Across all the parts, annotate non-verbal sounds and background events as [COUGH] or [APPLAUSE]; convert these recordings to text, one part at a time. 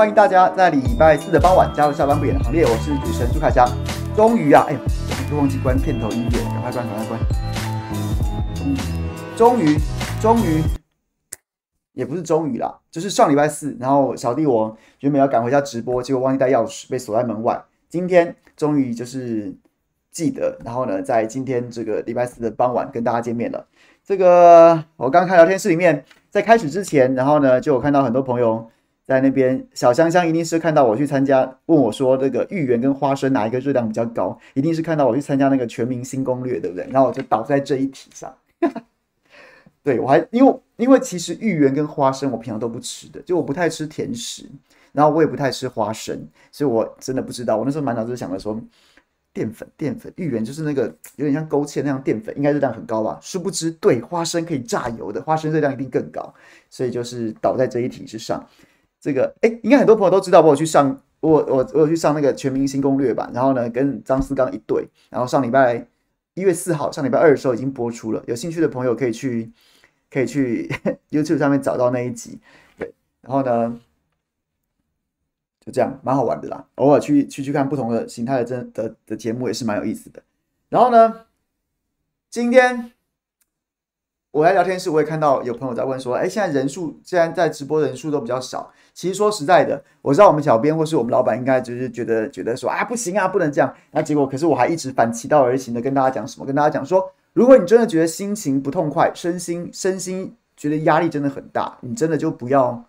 欢迎大家在礼拜四的傍晚加入下班不演的行列。我是主持人朱凯翔。终于啊，哎呦，我忘记关片头音乐，赶快关，赶快关。终于，终于，也不是终于啦，就是上礼拜四，然后小弟我原本要赶回家直播，结果忘记带钥匙，被锁在门外。今天终于就是记得，然后呢，在今天这个礼拜四的傍晚跟大家见面了。这个我刚看聊天室里面，在开始之前，然后呢，就有看到很多朋友。在那边，小香香一定是看到我去参加，问我说：“这个芋圆跟花生哪一个热量比较高？”一定是看到我去参加那个全明星攻略，对不对？然后我就倒在这一题上。[LAUGHS] 对，我还因为因为其实芋圆跟花生我平常都不吃的，就我不太吃甜食，然后我也不太吃花生，所以我真的不知道。我那时候满脑子想着说，淀粉淀粉，芋圆就是那个有点像勾芡那样淀粉，应该热量很高吧？殊不知，对，花生可以榨油的，花生热量一定更高，所以就是倒在这一题之上。这个哎，应该很多朋友都知道，我有去上我我我有去上那个全明星攻略吧，然后呢，跟张思刚一对，然后上礼拜一月四号，上礼拜二的时候已经播出了，有兴趣的朋友可以去可以去 [LAUGHS] YouTube 上面找到那一集，对，然后呢，就这样蛮好玩的啦，偶尔去去去看不同的形态的真的的节目也是蛮有意思的，然后呢，今天。我在聊天室，我也看到有朋友在问说：“哎，现在人数，现在在直播人数都比较少。其实说实在的，我知道我们小编或是我们老板应该就是觉得觉得说啊，不行啊，不能这样。那结果，可是我还一直反其道而行的跟大家讲什么？跟大家讲说，如果你真的觉得心情不痛快，身心身心觉得压力真的很大，你真的就不要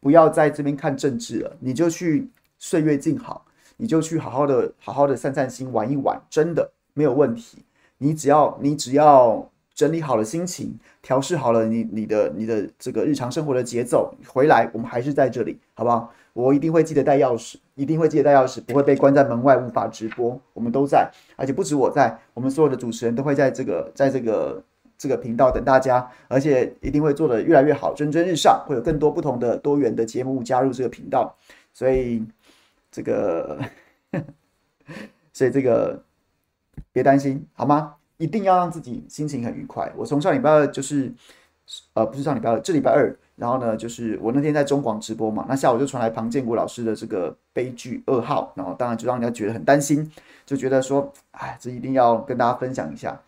不要在这边看政治了，你就去岁月静好，你就去好好的好好的散散心，玩一玩，真的没有问题。你只要你只要。”整理好了心情，调试好了你你的你的这个日常生活的节奏，回来我们还是在这里，好不好？我一定会记得带钥匙，一定会记得带钥匙，不会被关在门外无法直播。我们都在，而且不止我在，我们所有的主持人都会在这个在这个这个频道等大家，而且一定会做得越来越好，蒸蒸日上，会有更多不同的多元的节目加入这个频道，所以这个，[LAUGHS] 所以这个别担心，好吗？一定要让自己心情很愉快。我从上礼拜二就是，呃，不是上礼拜二，这礼拜二，然后呢，就是我那天在中广直播嘛，那下午就传来庞建国老师的这个悲剧噩耗，然后当然就让人家觉得很担心，就觉得说，哎，这一定要跟大家分享一下，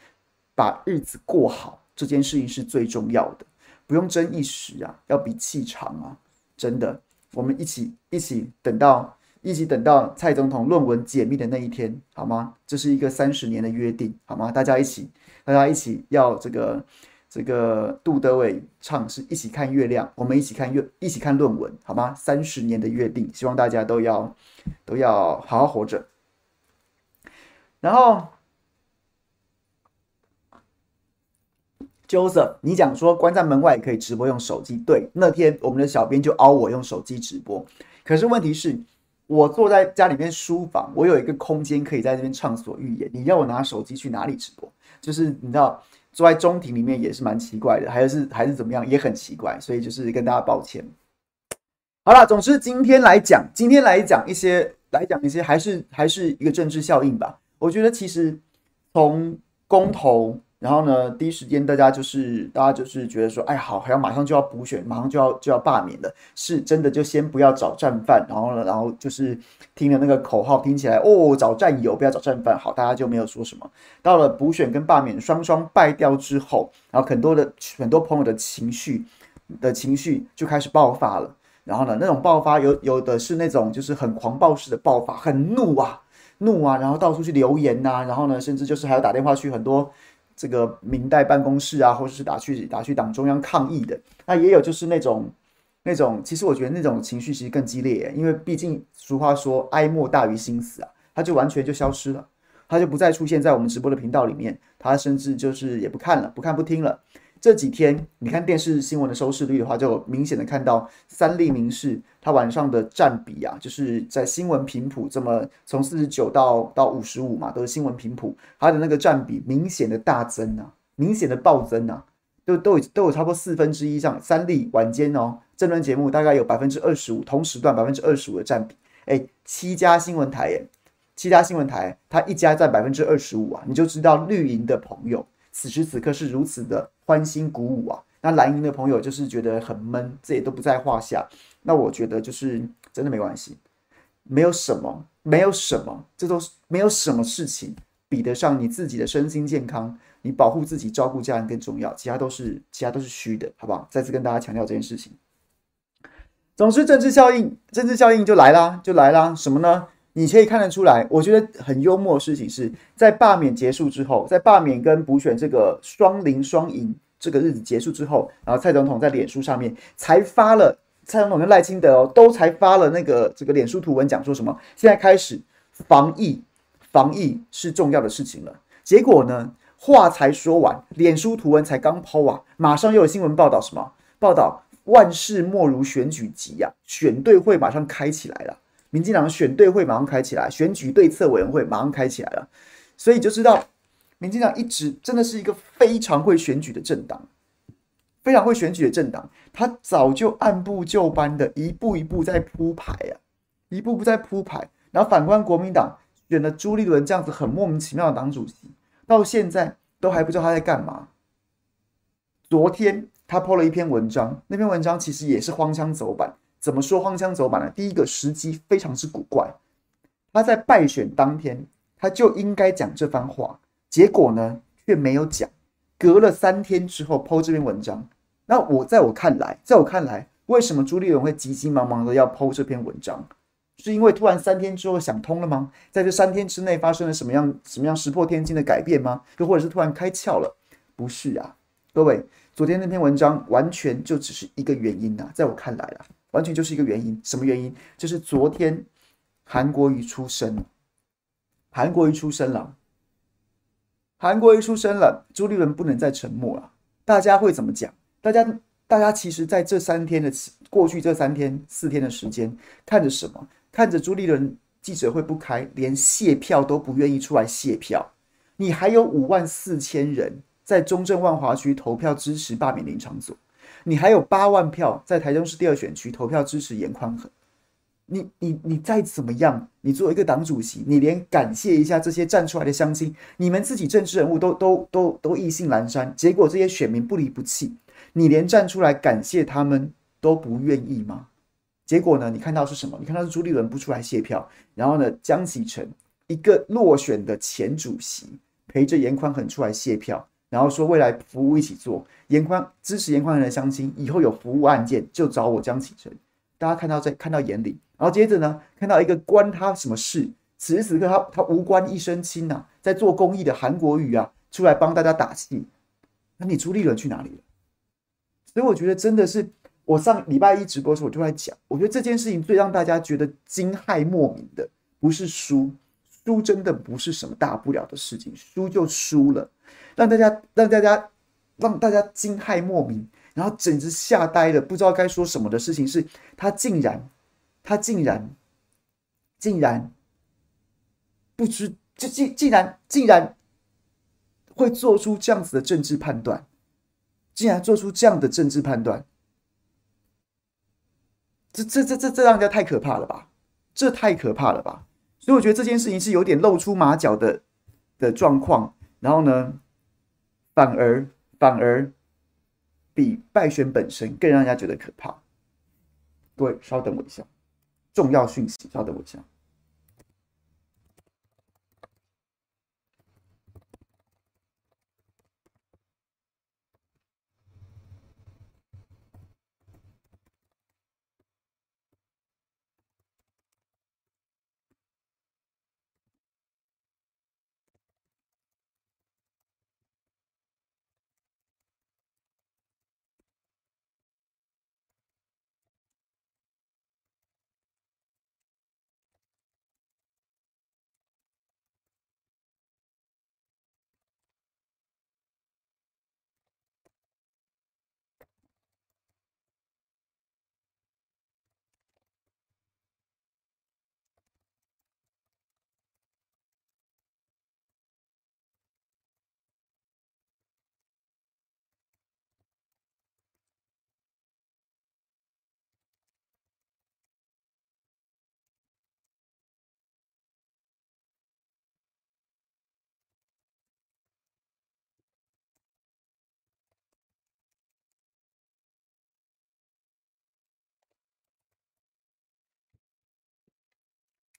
把日子过好这件事情是最重要的，不用争一时啊，要比气长啊，真的，我们一起一起等到。一起等到蔡总统论文解密的那一天，好吗？这是一个三十年的约定，好吗？大家一起，大家一起要这个这个杜德伟唱是一起看月亮，我们一起看月，一起看论文，好吗？三十年的约定，希望大家都要都要好好活着。然后，Joseph，你讲说关在门外可以直播用手机，对，那天我们的小编就凹我用手机直播，可是问题是。我坐在家里面书房，我有一个空间可以在这边畅所欲言。你要我拿手机去哪里直播？就是你知道，坐在中庭里面也是蛮奇怪的，还是还是怎么样，也很奇怪。所以就是跟大家抱歉。好了，总之今天来讲，今天来讲一些，来讲一些，还是还是一个政治效应吧。我觉得其实从公投。然后呢，第一时间大家就是大家就是觉得说，哎，好，好像马上就要补选，马上就要就要罢免了，是真的就先不要找战犯，然后呢，然后就是听了那个口号，听起来哦，找战友，不要找战犯，好，大家就没有说什么。到了补选跟罢免双双败掉之后，然后很多的很多朋友的情绪的情绪就开始爆发了。然后呢，那种爆发有有的是那种就是很狂暴式的爆发，很怒啊怒啊，然后到处去留言呐、啊，然后呢，甚至就是还要打电话去很多。这个明代办公室啊，或者是打去打去党中央抗议的，那也有就是那种那种，其实我觉得那种情绪其实更激烈，因为毕竟俗话说哀莫大于心死啊，他就完全就消失了，他就不再出现在我们直播的频道里面，他甚至就是也不看了，不看不听了。这几天你看电视新闻的收视率的话，就明显的看到三立民视它晚上的占比啊，就是在新闻频谱这么从四十九到到五十五嘛，都是新闻频谱，它的那个占比明显的大增啊，明显的暴增啊，都都有都有差不多四分之一上。三立晚间哦，这轮节目大概有百分之二十五，同时段百分之二十五的占比，哎，七家新闻台，哎，七家新闻台，它一家占百分之二十五啊，你就知道绿营的朋友。此时此刻是如此的欢欣鼓舞啊！那蓝营的朋友就是觉得很闷，这也都不在话下。那我觉得就是真的没关系，没有什么，没有什么，这都是没有什么事情比得上你自己的身心健康，你保护自己、照顾家人更重要，其他都是其他都是虚的，好不好？再次跟大家强调这件事情。总之，政治效应，政治效应就来啦，就来啦。什么呢？你可以看得出来，我觉得很幽默的事情是在罢免结束之后，在罢免跟补选这个双赢双赢这个日子结束之后，然后蔡总统在脸书上面才发了，蔡总统跟赖清德哦都才发了那个这个脸书图文，讲说什么？现在开始防疫，防疫是重要的事情了。结果呢，话才说完，脸书图文才刚 PO 啊，马上又有新闻报道什么？报道万事莫如选举急呀，选对会马上开起来了。民进党选对会马上开起来，选举对策委员会马上开起来了，所以就知道民进党一直真的是一个非常会选举的政党，非常会选举的政党，他早就按部就班的一步一步在铺排啊，一步步在铺排。然后反观国民党选了朱立伦这样子很莫名其妙的党主席，到现在都还不知道他在干嘛。昨天他 po 了一篇文章，那篇文章其实也是荒腔走板。怎么说荒腔走板呢？第一个时机非常之古怪，他在败选当天他就应该讲这番话，结果呢却没有讲，隔了三天之后抛这篇文章。那我在我看来，在我看来，为什么朱立伦会急急忙忙的要抛这篇文章？是因为突然三天之后想通了吗？在这三天之内发生了什么样什么样石破天惊的改变吗？又或者是突然开窍了？不是啊，各位，昨天那篇文章完全就只是一个原因呐，在我看来啊。完全就是一个原因，什么原因？就是昨天韩国瑜出生，韩国瑜出生了，韩国瑜出生了，朱立伦不能再沉默了。大家会怎么讲？大家，大家其实在这三天的过去这三天四天的时间，看着什么？看着朱立伦记者会不开，连谢票都不愿意出来谢票。你还有五万四千人在中正万华区投票支持罢免林昶佐。你还有八万票在台中市第二选区投票支持严宽恒，你你你再怎么样，你作为一个党主席，你连感谢一下这些站出来的乡亲，你们自己政治人物都都都都意兴阑珊，结果这些选民不离不弃，你连站出来感谢他们都不愿意吗？结果呢？你看到是什么？你看到是朱立伦不出来谢票，然后呢，江启臣一个落选的前主席陪着严宽恒出来谢票。然后说未来服务一起做，严宽支持严宽恒的相亲，以后有服务案件就找我江启臣。大家看到在看到眼里，然后接着呢，看到一个关他什么事？此时此刻他他无关一身轻呐，在做公益的韩国瑜啊，出来帮大家打气。那你朱立伦去哪里了？所以我觉得真的是，我上礼拜一直播的时候我就在讲，我觉得这件事情最让大家觉得惊骇莫名的，不是输，输真的不是什么大不了的事情，输就输了。让大家让大家让大家惊骇莫名，然后简直吓呆了，不知道该说什么的事情是，他竟然，他竟然，竟然不知，就竟竟然竟然会做出这样子的政治判断，竟然做出这样的政治判断，这这这这这让人家太可怕了吧？这太可怕了吧？所以我觉得这件事情是有点露出马脚的的状况，然后呢？反而反而比败选本身更让人家觉得可怕。各位，稍等我一下，重要讯息，稍等我一下。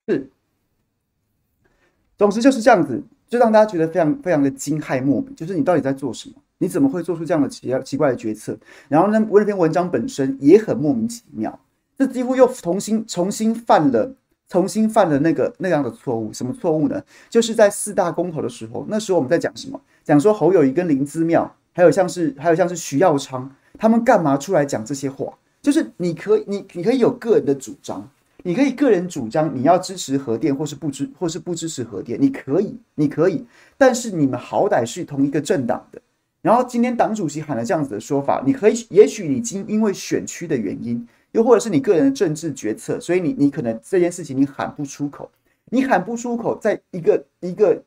是，总之就是这样子，就让大家觉得非常非常的惊骇莫名，就是你到底在做什么？你怎么会做出这样的奇奇怪的决策？然后呢，那篇文章本身也很莫名其妙，这几乎又重新重新犯了重新犯了那个那样的错误。什么错误呢？就是在四大公投的时候，那时候我们在讲什么？讲说侯友谊跟林姿妙，还有像是还有像是徐耀昌，他们干嘛出来讲这些话？就是你可以你你可以有个人的主张，你可以个人主张你要支持核电或是不支或是不支持核电，你可以你可以，但是你们好歹是同一个政党的。然后今天党主席喊了这样子的说法，你可以，也许你今因为选区的原因，又或者是你个人的政治决策，所以你你可能这件事情你喊不出口，你喊不出口，在一个一个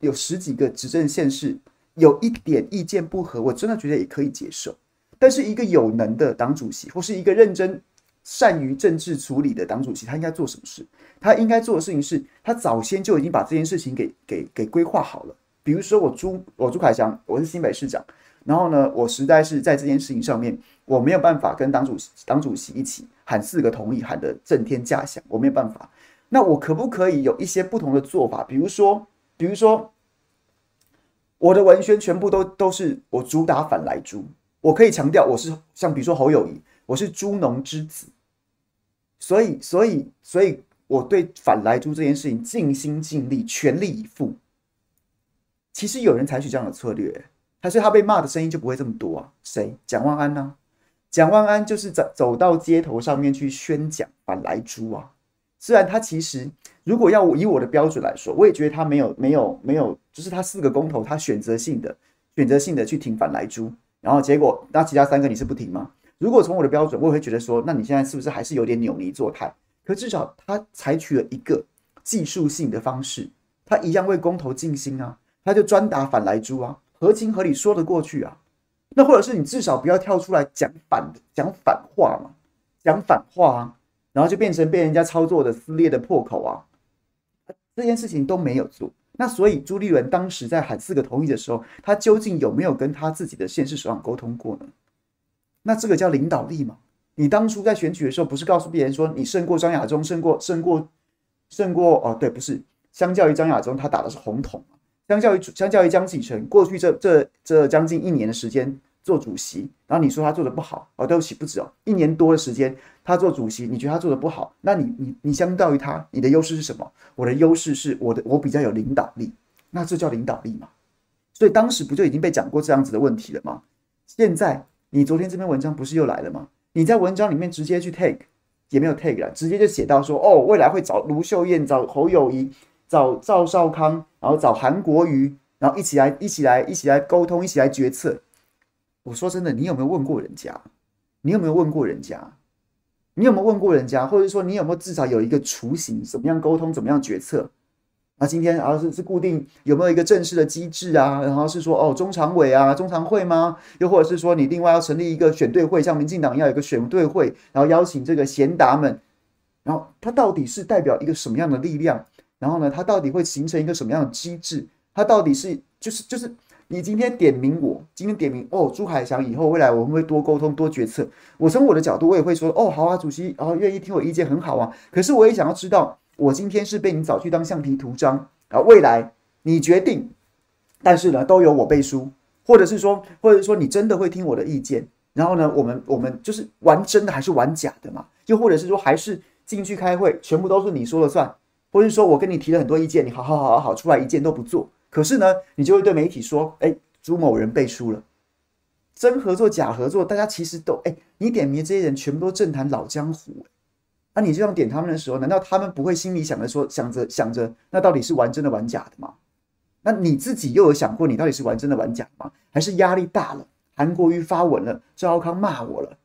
有十几个执政县市有一点意见不合，我真的觉得也可以接受。但是一个有能的党主席，或是一个认真善于政治处理的党主席，他应该做什么事？他应该做的事情是，他早先就已经把这件事情给给给规划好了。比如说我朱我朱凯翔，我是新北市长，然后呢，我实在是在这件事情上面，我没有办法跟党主席党主席一起喊四个同意，喊得震天价响，我没有办法。那我可不可以有一些不同的做法？比如说，比如说，我的文宣全部都都是我主打反莱猪，我可以强调我是像比如说侯友宜，我是猪农之子，所以所以所以我对反莱猪这件事情尽心尽力，全力以赴。其实有人采取这样的策略，还是他被骂的声音就不会这么多啊？谁？蒋万安呢？蒋万安就是走走到街头上面去宣讲反莱猪啊。虽然他其实如果要以我的标准来说，我也觉得他没有没有没有，就是他四个公投，他选择性的选择性的去挺反莱猪，然后结果那其他三个你是不挺吗？如果从我的标准，我也会觉得说，那你现在是不是还是有点扭捏作态？可至少他采取了一个技术性的方式，他一样为公投尽心啊。他就专打反莱猪啊，合情合理说得过去啊。那或者是你至少不要跳出来讲反讲反话嘛，讲反话啊，然后就变成被人家操作的撕裂的破口啊。这件事情都没有做。那所以朱立伦当时在喊四个同意的时候，他究竟有没有跟他自己的县市首长沟通过呢？那这个叫领导力嘛？你当初在选举的时候，不是告诉别人说你胜过张亚中，胜过胜过胜过哦？对，不是，相较于张亚中，他打的是红统。相较于相较于江启臣过去这这这将近一年的时间做主席，然后你说他做的不好哦，对不起，不止哦，一年多的时间他做主席，你觉得他做的不好？那你你你相较于他，你的优势是什么？我的优势是我的我比较有领导力，那这叫领导力嘛？所以当时不就已经被讲过这样子的问题了吗？现在你昨天这篇文章不是又来了吗？你在文章里面直接去 take 也没有 take 了，直接就写到说哦，未来会找卢秀燕，找侯友宜。找赵少康，然后找韩国瑜，然后一起来，一起来，一起来沟通，一起来决策。我说真的，你有没有问过人家？你有没有问过人家？你有没有问过人家？或者说，你有没有至少有一个雏形，怎么样沟通，怎么样决策？那，今天啊是是固定有没有一个正式的机制啊？然后是说哦，中常委啊，中常会吗？又或者是说你另外要成立一个选对会，像民进党要有一个选对会，然后邀请这个贤达们，然后它到底是代表一个什么样的力量？然后呢，它到底会形成一个什么样的机制？它到底是就是就是你今天点名我，今天点名哦，朱海翔以后未来我们会多沟通多决策。我从我的角度，我也会说哦，好啊，主席，然后愿意听我意见很好啊。可是我也想要知道，我今天是被你找去当橡皮图章啊，未来你决定，但是呢，都由我背书，或者是说，或者是说你真的会听我的意见？然后呢，我们我们就是玩真的还是玩假的嘛？又或者是说，还是进去开会，全部都是你说了算？或是说我跟你提了很多意见，你好好好好好出来一件都不做，可是呢，你就会对媒体说，哎，朱某人背书了，真合作假合作，大家其实都哎，你点名这些人全部都政坛老江湖，那、你这样点他们的时候，难道他们不会心里想着说，想着想着，那到底是玩真的玩假的吗？那你自己又有想过，你到底是玩真的玩假的吗？还是压力大了，韩国瑜发文了，赵浩康骂我了？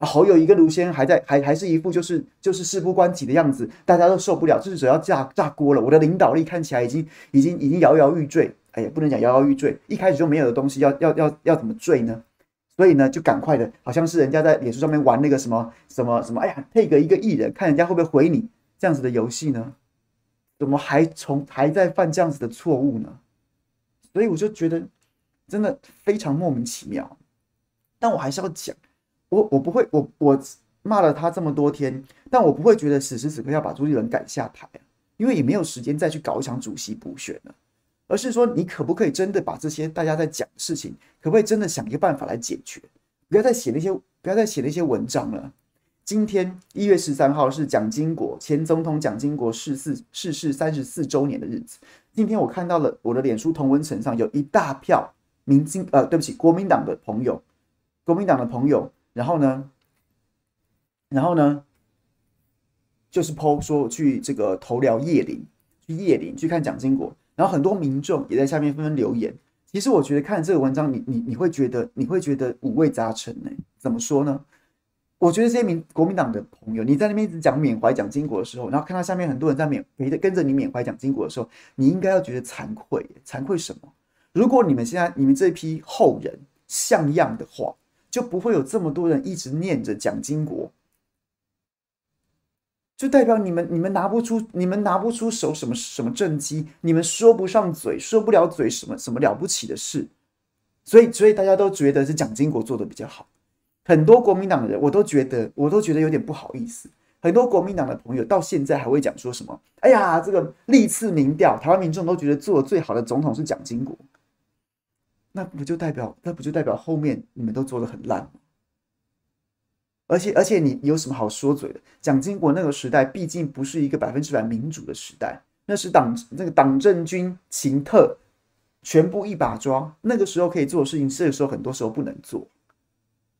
侯友宜跟卢先还在，还还是一副就是就是事不关己的样子，大家都受不了，就是只要炸炸锅了。我的领导力看起来已经已经已经摇摇欲坠，哎呀，不能讲摇摇欲坠，一开始就没有的东西要要要要怎么坠呢？所以呢，就赶快的，好像是人家在脸书上面玩那个什么什么什么，哎呀，配个一个艺人，看人家会不会回你这样子的游戏呢？怎么还从还在犯这样子的错误呢？所以我就觉得真的非常莫名其妙，但我还是要讲。我我不会，我我骂了他这么多天，但我不会觉得此时此刻要把朱立伦赶下台，因为也没有时间再去搞一场主席补选了，而是说你可不可以真的把这些大家在讲的事情，可不可以真的想一个办法来解决？不要再写那些，不要再写那些文章了。今天一月十三号是蒋经国前总统蒋经国逝世逝世三十四周年的日子。今天我看到了我的脸书同文层上有一大票民进呃，对不起，国民党的朋友，国民党的朋友，然后呢，然后呢，就是 po 说去这个投辽叶林，去叶林去看蒋经国，然后很多民众也在下面纷纷留言。其实我觉得看这个文章你，你你会觉得你会觉得五味杂陈呢？怎么说呢？我觉得这些民国民党的朋友，你在那边一直讲缅怀蒋经国的时候，然后看到下面很多人在缅陪着跟着你缅怀蒋经国的时候，你应该要觉得惭愧，惭愧什么？如果你们现在你们这批后人像样的话，就不会有这么多人一直念着蒋经国，就代表你们你们拿不出你们拿不出手什么什么政绩，你们说不上嘴，说不了嘴什么什么了不起的事，所以所以大家都觉得是蒋经国做的比较好。很多国民党的人，我都觉得，我都觉得有点不好意思。很多国民党的朋友到现在还会讲说什么：“哎呀，这个历次民调，台湾民众都觉得做的最好的总统是蒋经国。”那不就代表，那不就代表后面你们都做的很烂吗？而且，而且你有什么好说嘴的？蒋经国那个时代毕竟不是一个百分之百民主的时代，那是党那个党政军情特全部一把抓。那个时候可以做的事情，这个时候很多时候不能做。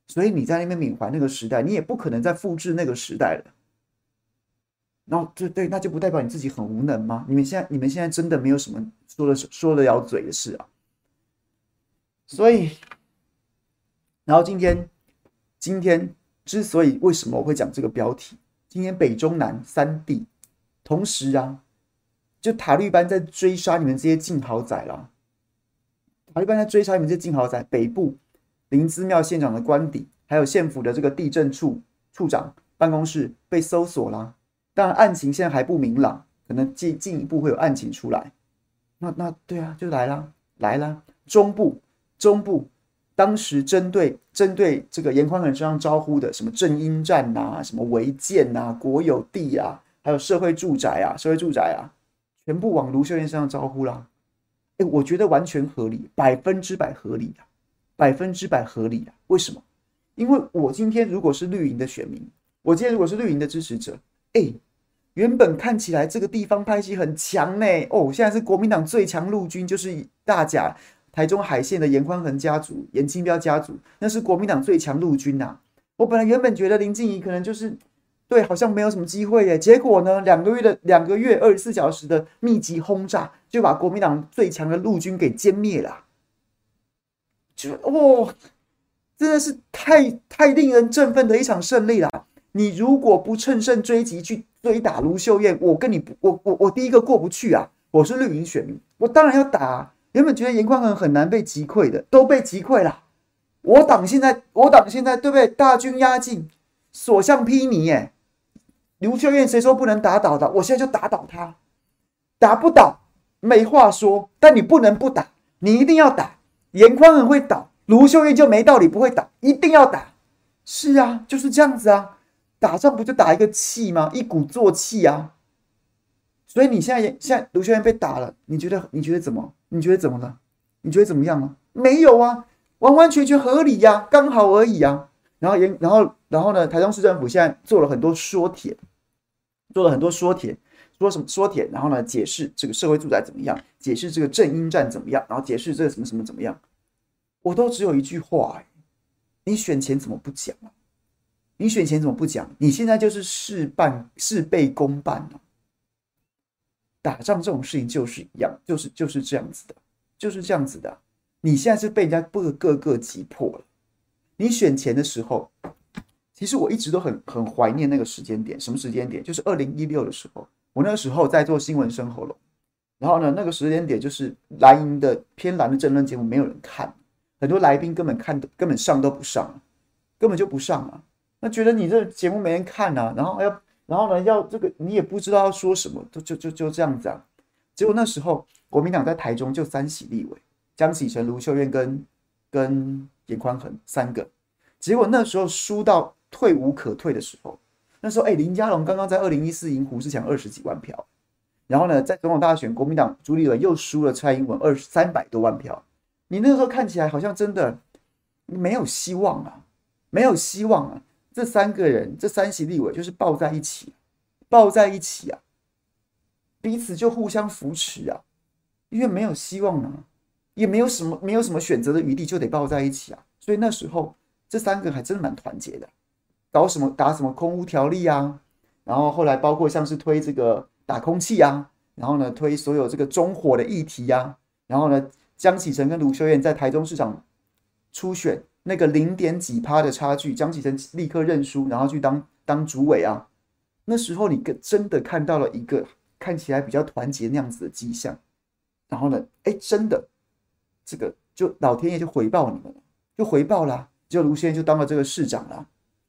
所以你在那边缅怀那个时代，你也不可能再复制那个时代了。然后，对对，那就不代表你自己很无能吗？你们现在，你们现在真的没有什么说了说了嘴的事啊。所以，然后今天，今天之所以为什么我会讲这个标题，今天北中南三地同时啊，就塔利班在追杀你们这些劲豪仔啦。塔利班在追杀你们这些劲豪仔，北部。林姿庙县长的官邸，还有县府的这个地政处处长办公室被搜索啦。当然，案情现在还不明朗，可能进进一步会有案情出来。那那对啊，就来啦，来啦。中部中部当时针对针对这个严宽恒身上招呼的什么正英站呐、啊，什么违建呐、啊，国有地啊，还有社会住宅啊，社会住宅啊，全部往卢秀燕身上招呼啦。哎，我觉得完全合理，百分之百合理啊。百分之百合理啊！为什么？因为我今天如果是绿营的选民，我今天如果是绿营的支持者，哎，原本看起来这个地方派系很强呢，哦，现在是国民党最强陆军，就是大甲台中海线的严宽恒家族、严清标家族，那是国民党最强陆军呐、啊。我本来原本觉得林静怡可能就是对，好像没有什么机会耶，结果呢，两个月的两个月二十四小时的密集轰炸，就把国民党最强的陆军给歼灭了。就哦，真的是太太令人振奋的一场胜利啦！你如果不乘胜追击去追打卢秀燕，我跟你，我我我第一个过不去啊！我是绿营选民，我当然要打。原本觉得颜宽恒很难被击溃的，都被击溃了。我党现在，我党现在对不对？大军压境，所向披靡耶！卢秀燕谁说不能打倒的？我现在就打倒他，打不倒没话说，但你不能不打，你一定要打。颜宽恒会倒，卢秀燕就没道理不会倒，一定要打。是啊，就是这样子啊，打仗不就打一个气吗？一鼓作气啊。所以你现在现在卢秀燕被打了，你觉得你觉得怎么？你觉得怎么了？你觉得怎么样啊？没有啊，完完全全合理呀、啊，刚好而已啊。然后，然后然后呢？台中市政府现在做了很多说帖，做了很多说帖。说什么说帖，然后呢，解释这个社会住宅怎么样，解释这个正英站怎么样，然后解释这个什么什么怎么样，我都只有一句话，你选前怎么不讲啊？你选前怎么不讲？你现在就是事半事倍功半了。打仗这种事情就是一样，就是就是这样子的，就是这样子的。你现在是被人家各个个击破了。你选前的时候，其实我一直都很很怀念那个时间点，什么时间点？就是二零一六的时候。我那个时候在做新闻生喉咙，然后呢，那个时间点就是蓝营的偏蓝的政论节目没有人看，很多来宾根本看都根本上都不上，根本就不上啊。那觉得你这节目没人看啊，然后要然后呢要这个你也不知道要说什么，就就就就这样子啊。结果那时候国民党在台中就三席立委，江启臣、卢秀燕跟跟颜宽恒三个，结果那时候输到退无可退的时候。那时候，哎，林佳龙刚刚在二零一四赢胡志强二十几万票，然后呢，在总统大选，国民党朱立伦又输了蔡英文二三百多万票。你那个时候看起来好像真的没有希望啊，没有希望啊！这三个人，这三席立委就是抱在一起，抱在一起啊，彼此就互相扶持啊，因为没有希望啊，也没有什么没有什么选择的余地，就得抱在一起啊。所以那时候这三个还真的蛮团结的。搞什么打什么空屋条例啊，然后后来包括像是推这个打空气啊，然后呢推所有这个中火的议题呀、啊，然后呢江启臣跟卢秀燕在台中市长初选那个零点几趴的差距，江启臣立刻认输，然后去当当主委啊。那时候你真的看到了一个看起来比较团结那样子的迹象，然后呢，哎，真的这个就老天爷就回报你们，就回报啦，就卢先生就当了这个市长啦。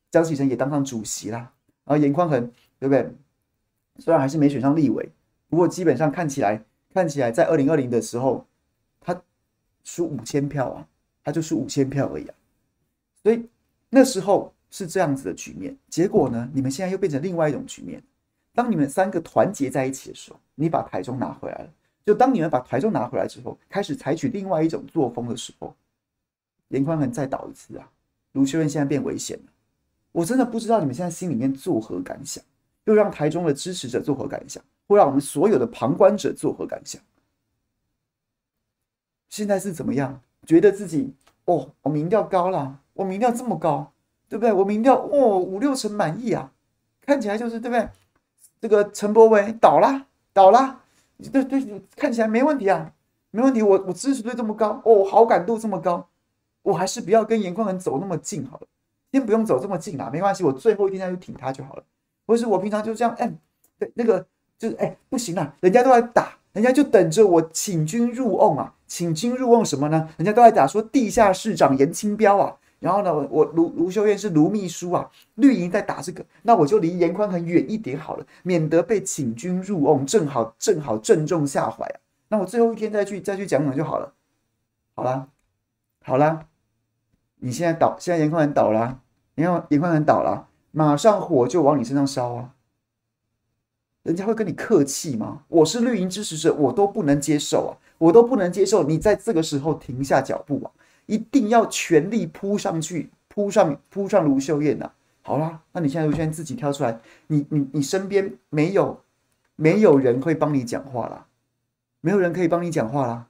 江启臣也当上主席啦，然后严宽恒对不对？虽然还是没选上立委，不过基本上看起来看起来在二零二零的时候，他输五千票啊，他就输五千票而已啊。所以那时候是这样子的局面。结果呢，你们现在又变成另外一种局面。当你们三个团结在一起的时候，你把台中拿回来了。就当你们把台中拿回来之后，开始采取另外一种作风的时候，颜宽恒再倒一次啊，卢秀燕现在变危险了。我真的不知道你们现在心里面作何感想，又让台中的支持者作何感想，会让我们所有的旁观者作何感想？现在是怎么样？觉得自己哦，我民调高了，我民调这么高，对不对？我民调哦五六成满意啊，看起来就是对不对？这个陈柏惟倒了，倒了，对对，看起来没问题啊，没问题。我我支持度这么高，哦，好感度这么高，我还是不要跟颜宽恒走那么近好了。先不用走这么近啦，没关系，我最后一天再去挺他就好了。或是我平常就这样，哎，对，那个就是哎，不行啦，人家都在打，人家就等着我请君入瓮啊，请君入瓮什么呢？人家都在打说地下市长颜清标啊，然后呢，我卢卢秀燕是卢秘书啊，绿营在打这个，那我就离严宽很远一点好了，免得被请君入瓮，正好正好正中下怀啊。那我最后一天再去再去讲讲就好了。好啦，好啦。你现在倒，现在严宽很倒了，你看严宽很倒了，马上火就往你身上烧啊！人家会跟你客气吗？我是绿营支持者，我都不能接受啊，我都不能接受你在这个时候停下脚步啊！一定要全力扑上去，扑上扑上卢秀燕呐，啊！好啦，那你现在卢秀燕自己跳出来，你你你身边没有没有人会帮你讲话啦，没有人可以帮你讲话啦。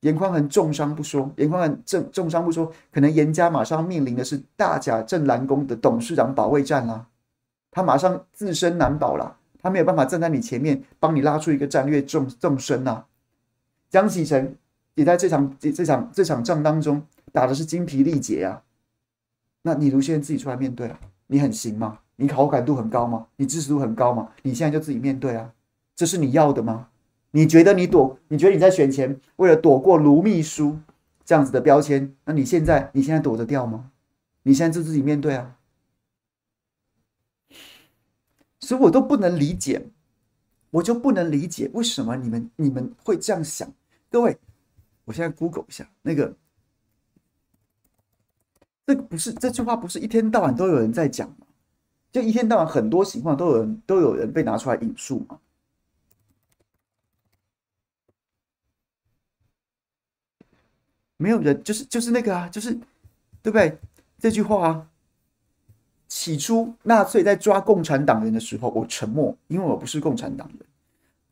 严宽恒重伤不说，严宽恒重重伤不说，可能严家马上面临的是大甲镇澜宫的董事长保卫战啦，他马上自身难保了，他没有办法站在你前面帮你拉出一个战略纵纵深呐。江启臣也在这场这这场这场仗当中打的是精疲力竭啊，那你卢秀燕自己出来面对啊，你很行吗？你好感度很高吗？你支持度很高吗？你现在就自己面对啊，这是你要的吗？你觉得你躲？你觉得你在选前为了躲过卢秘书这样子的标签，那你现在你现在躲得掉吗？你现在就自己面对啊！所以我都不能理解，我就不能理解为什么你们你们会这样想。各位，我现在 Google 一下那个，这个不是这句话不是一天到晚都有人在讲吗？就一天到晚很多情况都有人都有人被拿出来引述吗？没有人，就是就是那个啊，就是对不对？这句话啊，起初纳粹在抓共产党人的时候，我沉默，因为我不是共产党人；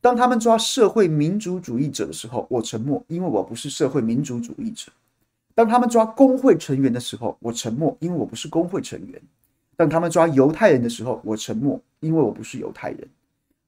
当他们抓社会民主主义者的时候，我沉默，因为我不是社会民主主义者；当他们抓工会成员的时候，我沉默，因为我不是工会成员；当他们抓犹太人的时候，我沉默，因为我不是犹太人；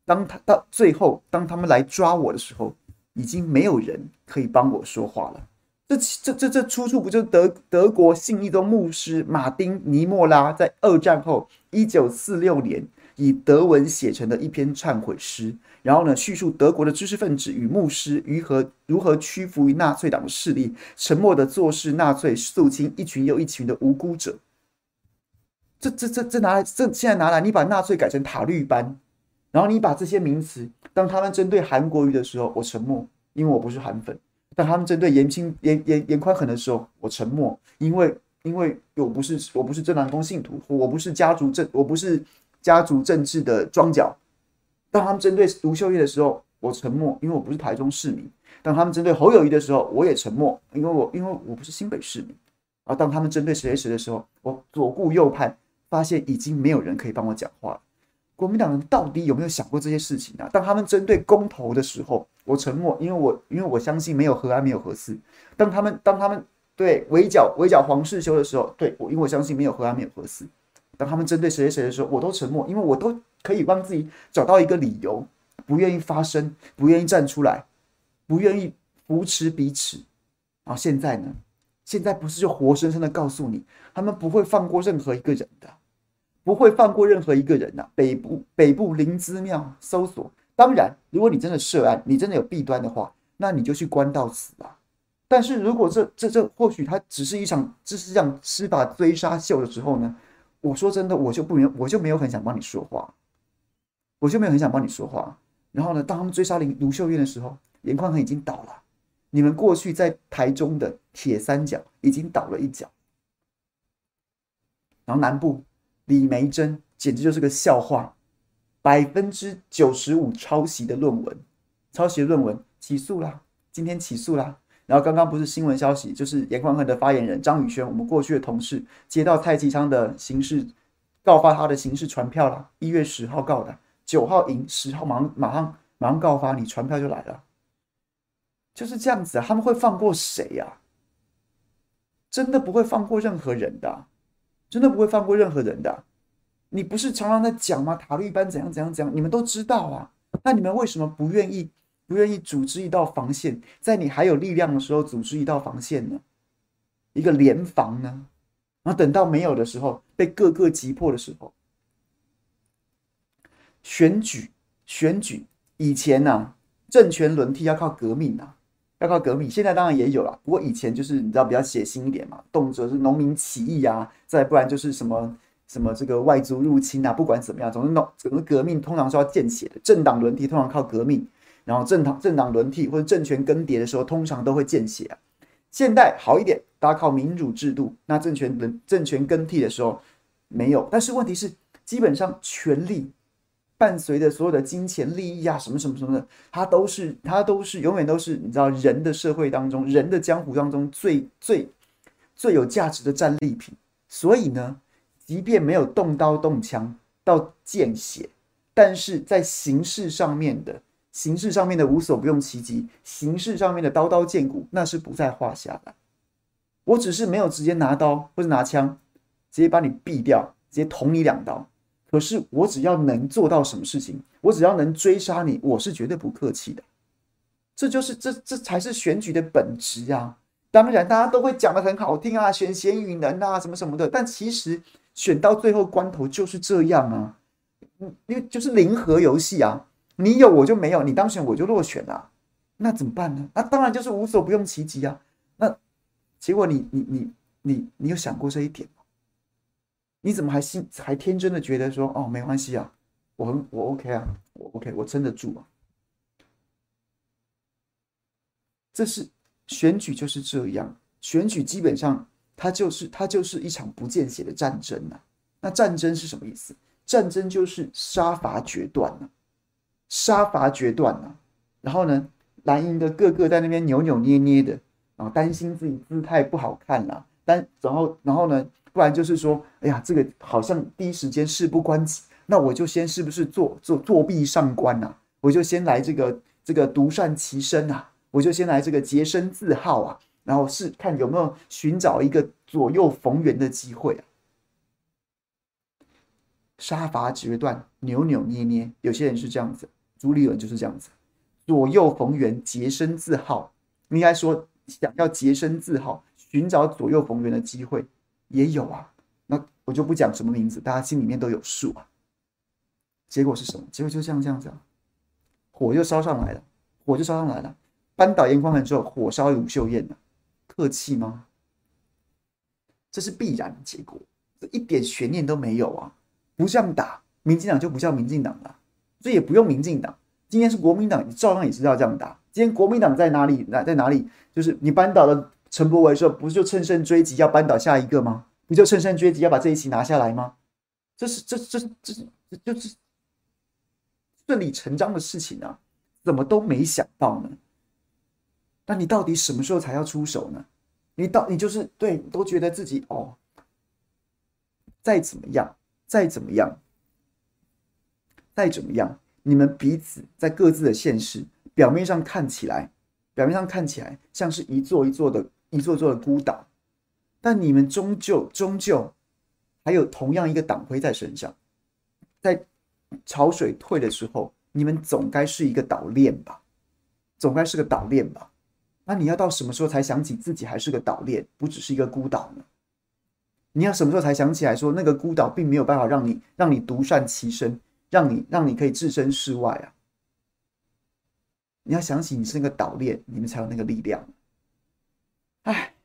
当他到最后，当他们来抓我的时候，已经没有人可以帮我说话了。这这这这出处不就德德国信义宗牧师马丁尼莫拉在二战后一九四六年以德文写成的一篇忏悔诗，然后呢，叙述德国的知识分子与牧师如何如何屈服于纳粹党的势力，沉默的坐视纳粹肃清一群又一群的无辜者。这这这这拿来这现在拿来，你把纳粹改成塔绿班，然后你把这些名词当他们针对韩国瑜的时候，我沉默，因为我不是韩粉。当他们针对严清严严严宽恒的时候，我沉默，因为因为我不是我不是正南宫信徒，我不是家族正我不是家族政治的庄脚。当他们针对卢秀燕的时候，我沉默，因为我不是台中市民；当他们针对侯友谊的时候，我也沉默，因为我因为我不是新北市民。而当他们针对谁谁谁的时候，我左顾右盼，发现已经没有人可以帮我讲话了。国民党人到底有没有想过这些事情啊？当他们针对公投的时候，我沉默，因为我因为我相信没有和安，没有核四。当他们当他们对围剿围剿黄世修的时候，对我因为我相信没有和安，没有核四。当他们针对谁谁谁的时候，我都沉默，因为我都可以帮自己找到一个理由，不愿意发声，不愿意站出来，不愿意扶持彼此。然后现在呢？现在不是就活生生的告诉你，他们不会放过任何一个人的。不会放过任何一个人的、北部北部灵芝庙搜索，当然，如果你真的涉案，你真的有弊端的话，那你就去关到死啊！但是如果这这这或许它只是一场，只是一场司法追杀秀的时候呢？我说真的，我就不明我就没有很想帮你说话，我就没有很想帮你说话。然后呢，当他们追杀林卢秀燕的时候，颜宽恒已经倒了。你们过去在台中的铁三角已经倒了一角，然后南部。李梅珍简直就是个笑话，百分之九十五抄袭的论文，抄袭的论文起诉啦，今天起诉啦。然后刚刚不是新闻消息，就是严宽恒的发言人张宇轩，我们过去的同事接到蔡其昌的刑事告发他的刑事传票了，一月十号告的，九号赢，十号马上马上马上告发你，传票就来了，就是这样子，他们会放过谁呀？真的不会放过任何人的。真的不会放过任何人的，你不是常常在讲吗？塔利班怎样怎样怎样，你们都知道啊。那你们为什么不愿意不愿意组织一道防线，在你还有力量的时候组织一道防线呢？一个联防呢？然后等到没有的时候，被各个击破的时候，选举选举以前呢、啊，政权轮替要靠革命啊。要靠革命，现在当然也有了，不过以前就是你知道比较血腥一点嘛，动辄是农民起义啊，再不然就是什么什么这个外族入侵啊，不管怎么样，总之弄整个革命通常是要见血的，政党轮替通常靠革命，然后政党政党轮替或者政权更迭的时候，通常都会见血啊。现代好一点，大家靠民主制度，那政权轮政权更替的时候没有，但是问题是基本上权力。伴随着所有的金钱利益啊，什么什么什么的，它都是，它都是，永远都是，你知道，人的社会当中，人的江湖当中最最最有价值的战利品。所以呢，即便没有动刀动枪到见血，但是在形式上面的，形式上面的无所不用其极，形式上面的刀刀见骨，那是不在话下的。我只是没有直接拿刀或者拿枪，直接把你毙掉，直接捅你两刀。可是我只要能做到什么事情，我只要能追杀你，我是绝对不客气的。这就是这这才是选举的本质啊。当然，大家都会讲得很好听啊，选贤与能啊，什么什么的。但其实选到最后关头就是这样啊，嗯因为就是零和游戏啊，你有我就没有，你当选我就落选啊，那怎么办呢？那当然就是无所不用其极啊。那结果你你你你你有想过这一点吗？你怎么还信还天真的觉得说哦，没关系啊，我很我 OK 啊，我 OK 我撑得住啊。这是选举就是这样，选举基本上它就是它就是一场不见血的战争呐、啊。那战争是什么意思？战争就是杀伐决断呐、啊，杀伐决断、啊。然后呢，蓝营的个个在那边扭扭捏捏的，然后担心自己姿态不好看啦、但然后然后呢？不然就是说，哎呀，这个好像第一时间事不关己，那我就先是不是作作作弊上官呐、啊？我就先来这个这个独善其身啊，我就先来这个洁身自好啊，然后是看有没有寻找一个左右逢源的机会啊。杀伐决断，扭扭捏捏，有些人是这样子，朱立伦就是这样子，左右逢源，洁身自好，应该说想要洁身自好，寻找左右逢源的机会。也有啊，那我就不讲什么名字，大家心里面都有数啊。结果是什么？结果就这样这样子啊，火就烧上来了，火就烧上来了。扳倒颜宽恒之后，火烧卢秀燕了，客气吗？这是必然结果，这一点悬念都没有啊！不这样打，民进党就不叫民进党了，这也不用民进党。今天是国民党，你照样也是要这样打。今天国民党在哪里？在在哪里？就是你扳倒了。陈伯文的时候，不是就乘胜追击要扳倒下一个吗？不就乘胜追击要把这一期拿下来吗？这是这这这这就是顺理成章的事情啊！怎么都没想到呢？那你到底什么时候才要出手呢？你到你就是对，都觉得自己哦，再怎么样，再怎么样，再怎么样，你们彼此在各自的现实表面上看起来，表面上看起来像是一座一座的、一座座的孤岛，但你们终究终究还有同样一个党徽在身上，在潮水退的时候，你们总该是一个岛链吧？总该是个岛链吧？那你要到什么时候才想起自己还是个岛链，不只是一个孤岛呢？你要什么时候才想起来说那个孤岛并没有办法让你让你独善其身，让你让你可以置身事外啊？你要想起你是那个岛链，你们才有那个力量。哎，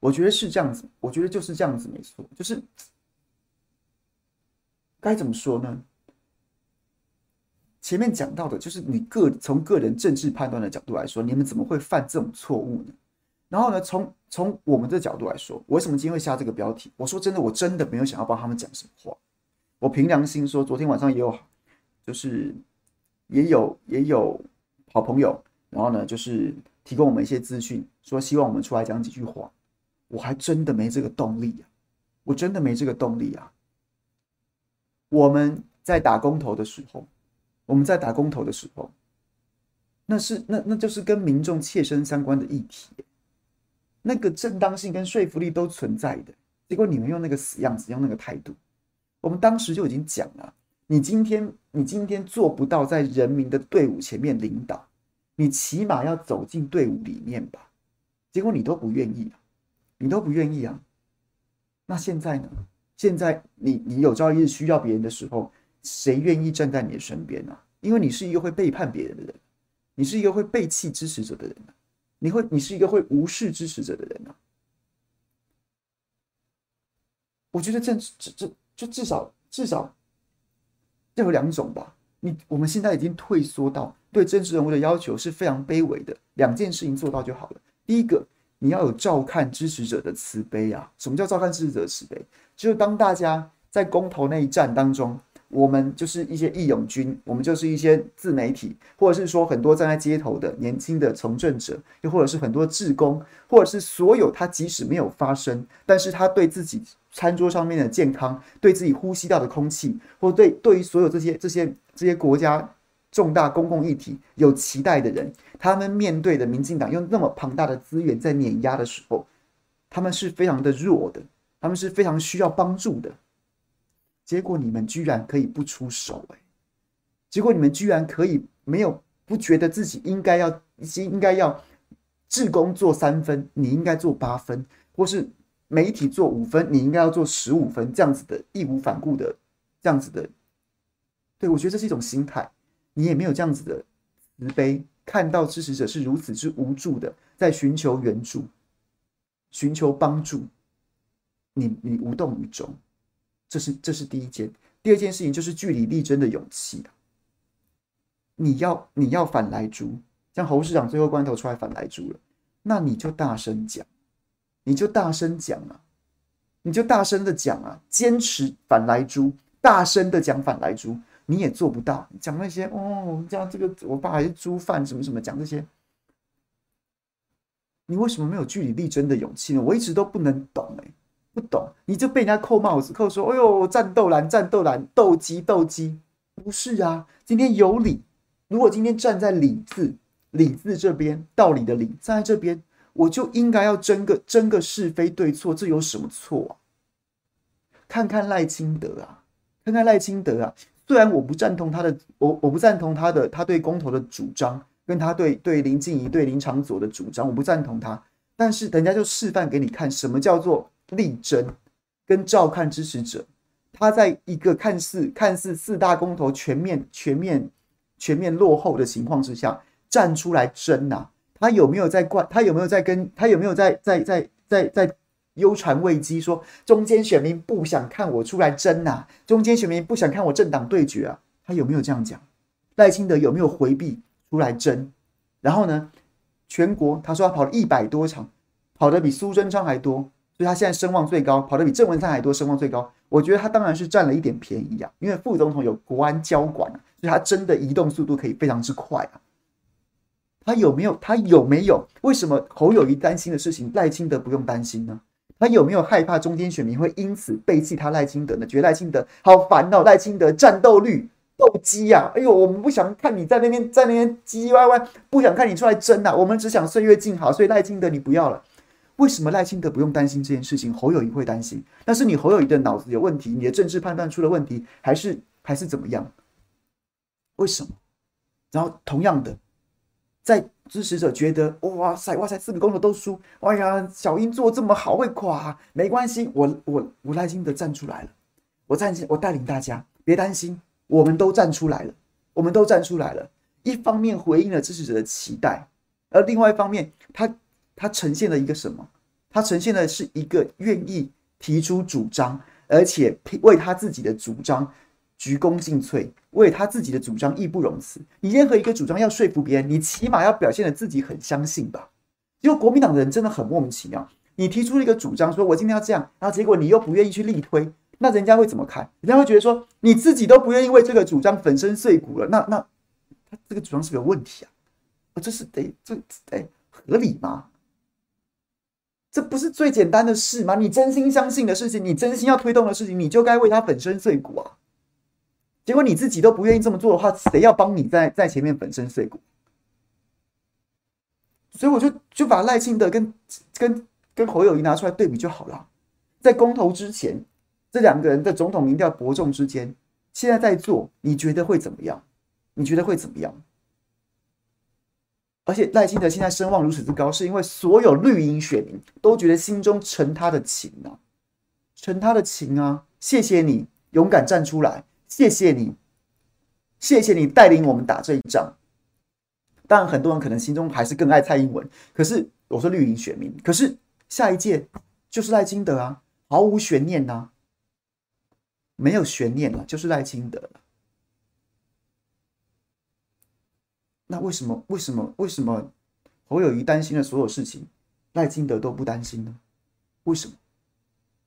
我觉得是这样子，我觉得就是这样子，没错，就是该怎么说呢？前面讲到的就是你个从个人政治判断的角度来说，你们怎么会犯这种错误呢？然后呢，从从我们的角度来说，我为什么今天会下这个标题？我说真的，我真的没有想要帮他们讲什么话。我凭良心说，昨天晚上也有，就是也有也有好朋友，然后呢，就是提供我们一些资讯，说希望我们出来讲几句话。我还真的没这个动力啊，我真的没这个动力啊。我们在打公投的时候。我们在打公投的时候，那是那那就是跟民众切身相关的议题，那个正当性跟说服力都存在的。结果你们用那个死样子，用那个态度，我们当时就已经讲了：你今天你今天做不到在人民的队伍前面领导，你起码要走进队伍里面吧。结果你都不愿意，你都不愿意啊。那现在呢？现在你你有朝一日需要别人的时候。谁愿意站在你的身边呢、因为你是一个会背叛别人的人，你是一个会背弃支持者的人、你会，你是一个会无视支持者的人啊。我觉得这这这就至少至少这有两种吧。你我们现在已经退缩到对真实人物的要求是非常卑微的，两件事情做到就好了。第一个，你要有照看支持者的慈悲啊。什么叫照看支持者的慈悲？就是当大家在公投那一战当中。我们就是一些义勇军，我们就是一些自媒体，或者是说很多站在街头的年轻的从政者，又或者是很多志工，或者是所有他即使没有发声，但是他对自己餐桌上面的健康，对自己呼吸到的空气，或对对于所有这些这些这些国家重大公共议题有期待的人，他们面对的民进党用那么庞大的资源在碾压的时候，他们是非常的弱的，他们是非常需要帮助的。结果你们居然可以不出手哎！结果你们居然可以没有不觉得自己应该要应该要志工做三分，你应该做八分，或是媒体做五分，你应该要做十五分，这样子的义无反顾的这样子的，对，我觉得这是一种心态。你也没有这样子的慈悲，看到支持者是如此之无助的，在寻求援助、寻求帮助，你你无动于衷。这是这是第一件，第二件事情就是据理力争的勇气。你要你要反莱猪，像侯市长最后关头出来反莱猪了，那你就大声讲，你就大声讲啊，你就大声的讲啊，坚持反莱猪，大声的讲反莱猪，你也做不到，讲那些哦，这样这个我爸还是猪贩什么什么，讲这些，你为什么没有据理力争的勇气呢？我一直都不能懂哎、不懂，你就被人家扣帽子，扣说：“哎呦，战斗蓝，战斗蓝，斗鸡，斗鸡。”不是啊，今天有理。如果今天站在理字、理字这边，道理的理站在这边，我就应该要争个争个是非对错，这有什么错啊？看看赖清德啊，看看赖清德啊。虽然我不赞同他的，我我不赞同他的，他对公投的主张，跟他对对林静怡、对林长佐的主张，我不赞同他。但是人家就示范给你看，什么叫做。力争跟照看支持者，他在一个看似看似四大公投全面全面全面落后的情况之下，站出来争呐、他有没有在怪？他有没有在跟？他有没有在在在在在忧传危机？说中间选民不想看我出来争呐、中间选民不想看我政党对决啊？他有没有这样讲？赖清德有没有回避出来争？然后呢，全国他说他跑了一百多场，跑得比苏贞昌还多，所以他现在声望最高，跑得比郑文灿还多，声望最高。我觉得他当然是占了一点便宜啊，因为副总统有国安交管啊，所以他真的移动速度可以非常之快啊。他有没有？他有没有？为什么侯友谊担心的事情，赖清德不用担心呢？他有没有害怕中间选民会因此背弃他赖清德呢？觉得赖清德好烦哦，赖清德战斗率斗鸡呀！哎呦，我们不想看你在那边在那边唧唧歪歪，不想看你出来争啊！我们只想岁月静好，所以赖清德你不要了。为什么赖清德不用担心这件事情？侯友谊会担心？但是你侯友谊的脑子有问题，你的政治判断出了问题，还是还是怎么样？为什么？然后同样的。在支持者觉得哇塞哇塞四个公投都输，哎呀小英做这么好会垮，没关系，我我我赖清德站出来了，我站我带领大家，别担心，我们都站出来了，我们都站出来了。一方面回应了支持者的期待，而另外一方面，他他呈现了一个什么？他呈现的是一个愿意提出主张，而且为他自己的主张。鞠躬尽瘁，为他自己的主张义不容辞。你任何一个主张要说服别人，你起码要表现的自己很相信吧。因为国民党的人真的很莫名其妙。你提出了一个主张，说我今天要这样，然后结果你又不愿意去力推，那人家会怎么看？人家会觉得说你自己都不愿意为这个主张粉身碎骨了，那那他这个主张是不是有问题啊？这是得这得合理吗？这不是最简单的事吗？你真心相信的事情，你真心要推动的事情，你就该为他粉身碎骨啊。结果你自己都不愿意这么做的话，谁要帮你在在前面粉身碎骨？所以我就就把赖清德跟跟跟侯友宜拿出来对比就好了。在公投之前，这两个人的总统民调伯仲之间，现在在做，你觉得会怎么样？你觉得会怎么样？而且赖清德现在声望如此之高，是因为所有绿营选民都觉得心中承他的情啊，承他的情啊！谢谢你勇敢站出来。谢谢你，谢谢你带领我们打这一仗。当然，很多人可能心中还是更爱蔡英文。可是，我说绿营选民，可是下一届就是赖清德啊，毫无悬念呐，没有悬念了，就是赖清德了。那为什么？为什么？为什么侯友宜担心的所有事情，赖清德都不担心呢？为什么？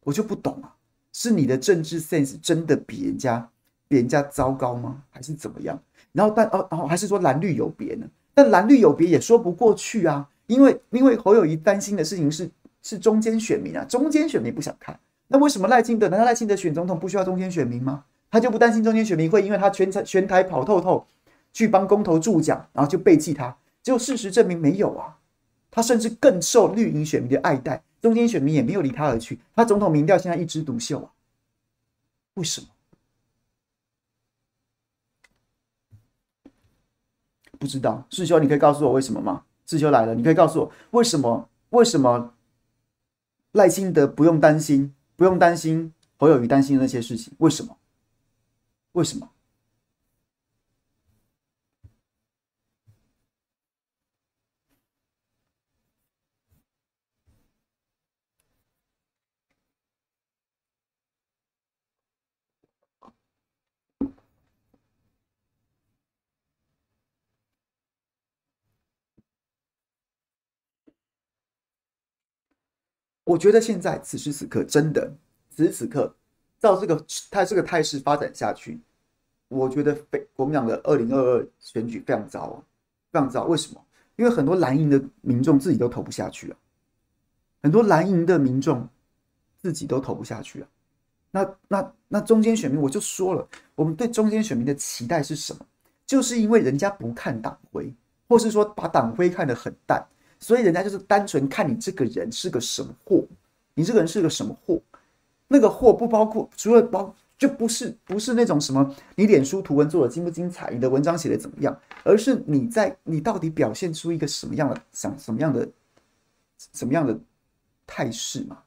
我就不懂啊！是你的政治 sense 真的比人家？比人家糟糕吗？还是怎么样？然后但哦哦，还是说蓝绿有别呢？但蓝绿有别也说不过去啊，因为因为侯友宜担心的事情是是中间选民啊，中间选民不想看。那为什么赖清德？难道赖清德选总统不需要中间选民吗？他就不担心中间选民会因为他全台全台跑透透去帮公投助讲，然后就背弃他？结果事实证明没有啊，他甚至更受绿营选民的爱戴，中间选民也没有离他而去，他总统民调现在一枝独秀啊，为什么？不知道，世修，你可以告诉我为什么吗？世修来了，你可以告诉我为什么？为什么赖清德不用担心，不用担心侯友谊担心的那些事情？为什么？为什么？我觉得现在此时此刻，真的此时此刻，照这个他这个态势发展下去，我觉得非国民党的二零二二选举非常糟啊，非常糟。为什么？因为很多蓝营的民众自己都投不下去了，很多蓝营的民众自己都投不下去了。那那那中间选民，我就说了，我们对中间选民的期待是什么？就是因为人家不看党徽，或是说把党徽看得很淡。所以人家就是单纯看你这个人是个什么货，你这个人是个什么货，那个货不包括除了包就不是不是那种什么你脸书图文做的精不精彩，你的文章写的怎么样，而是你在你到底表现出一个什么样的想什么样的什么样的态势嘛？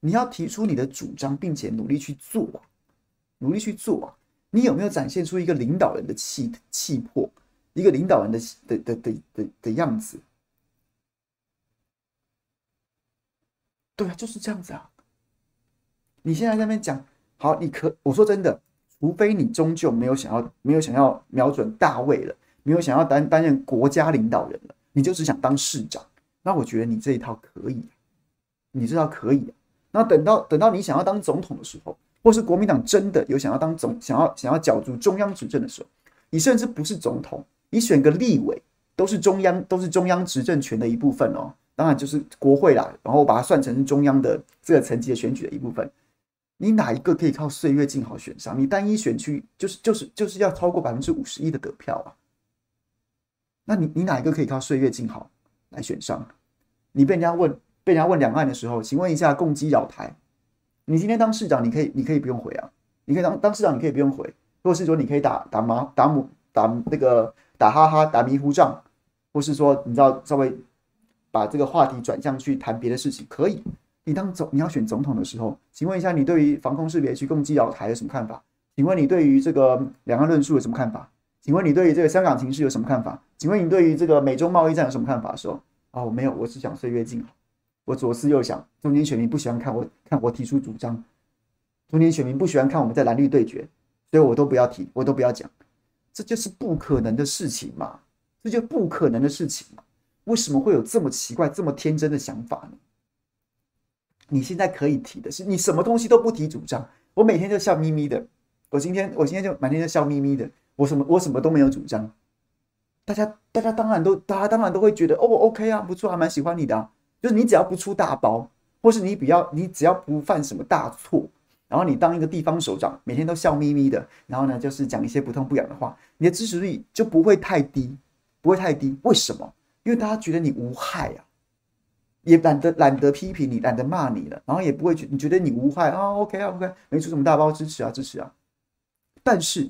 你要提出你的主张，并且努力去做，努力去做啊！你有没有展现出一个领导人的气气魄，一个领导人的的的的的的样子？对啊，就是这样子啊！你现在在那边讲好，你可我说真的，除非你终究没有想要没有想要瞄准大位了，没有想要担担任国家领导人了，你就只想当市长，那我觉得你这一套可以，你这套可以。那等到等到你想要当总统的时候，或是国民党真的有想要当总想要想要角逐中央执政的时候，你甚至不是总统，你选个立委都是中央都是中央执政权的一部分哦。当然就是国会啦，然后把它算成是中央的这个层级的选举的一部分。你哪一个可以靠岁月静好选上？你单一选区就是就是就是要超过百分之五十一的得票啊！那你你哪一个可以靠岁月静好来选上？你被人家问被人家问两岸的时候，请问一下，共机扰台，你今天当市长，你可以你可以不用回啊，你可以当当市长，你可以不用回，或者是说你可以打打麻打母打那个打哈哈打迷糊仗，或是说你知道稍微把这个话题转向去谈别的事情，可以。你当总你要选总统的时候，请问一下，你对于防空识别区共机扰台有什么看法？请问你对于这个两岸论述有什么看法？请问你对于这个香港情势有什么看法？请问你对于这个美中贸易战有什么看法？说啊，我没有，我只想岁月静好。我左思右想，中间选民不喜欢看我看我提出主张，中间选民不喜欢看我们在蓝绿对决，所以我都不要提，我都不要讲，这就是不可能的事情嘛，这就不可能的事情嘛，为什么会有这么奇怪、这么天真的想法呢？你现在可以提的是，你什么东西都不提主张，我每天就笑眯眯的。我今天，我今天就满天就笑眯眯的。我什么，我什么都没有主张。大家，大家当然都，大家当然都会觉得，哦，OK 啊，不错，还蛮喜欢你的啊。就是你只要不出大包，或是你比较，你只要不犯什么大错，然后你当一个地方首长，每天都笑眯眯的，然后呢，就是讲一些不痛不痒的话，你的支持率就不会太低，不会太低。为什么？因为大家觉得你无害啊。也懒得懒得批评你，懒得骂你了，然后也不会觉你觉得你无害啊，OK 啊，OK，没出什么大包，支持啊，支持啊。但是，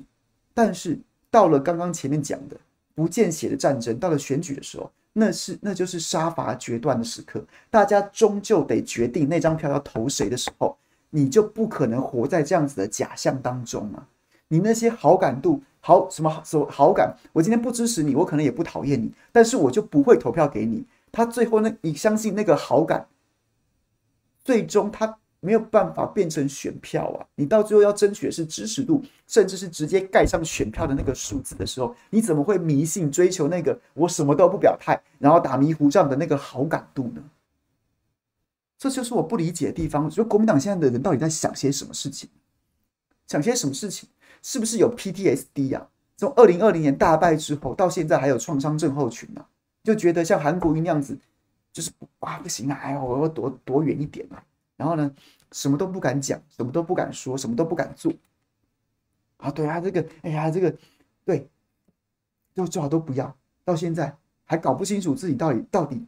但是到了刚刚前面讲的不见血的战争，到了选举的时候，那是那就是杀伐决断的时刻，大家终究得决定那张票要投谁的时候，你就不可能活在这样子的假象当中啊。你那些好感度好什么什么好感，我今天不支持你，我可能也不讨厌你，但是我就不会投票给你。他最后呢，你相信那个好感，最终他没有办法变成选票啊！你到最后要争取的是支持度，甚至是直接盖上选票的那个数字的时候，你怎么会迷信追求那个我什么都不表态，然后打迷糊仗的那个好感度呢？这就是我不理解的地方。就国民党现在的人到底在想些什么事情？想些什么事情？是不是有 PTSD 啊？从二零二零年大败之后到现在还有创伤症候群啊？就觉得像韩国瑜那样子，就是啊不行啊，哎呀，我要躲躲远一点啊。然后呢，什么都不敢讲，什么都不敢说，什么都不敢做。啊，对啊，这个，哎呀，这个，对，就最好都不要。到现在还搞不清楚自己到底到底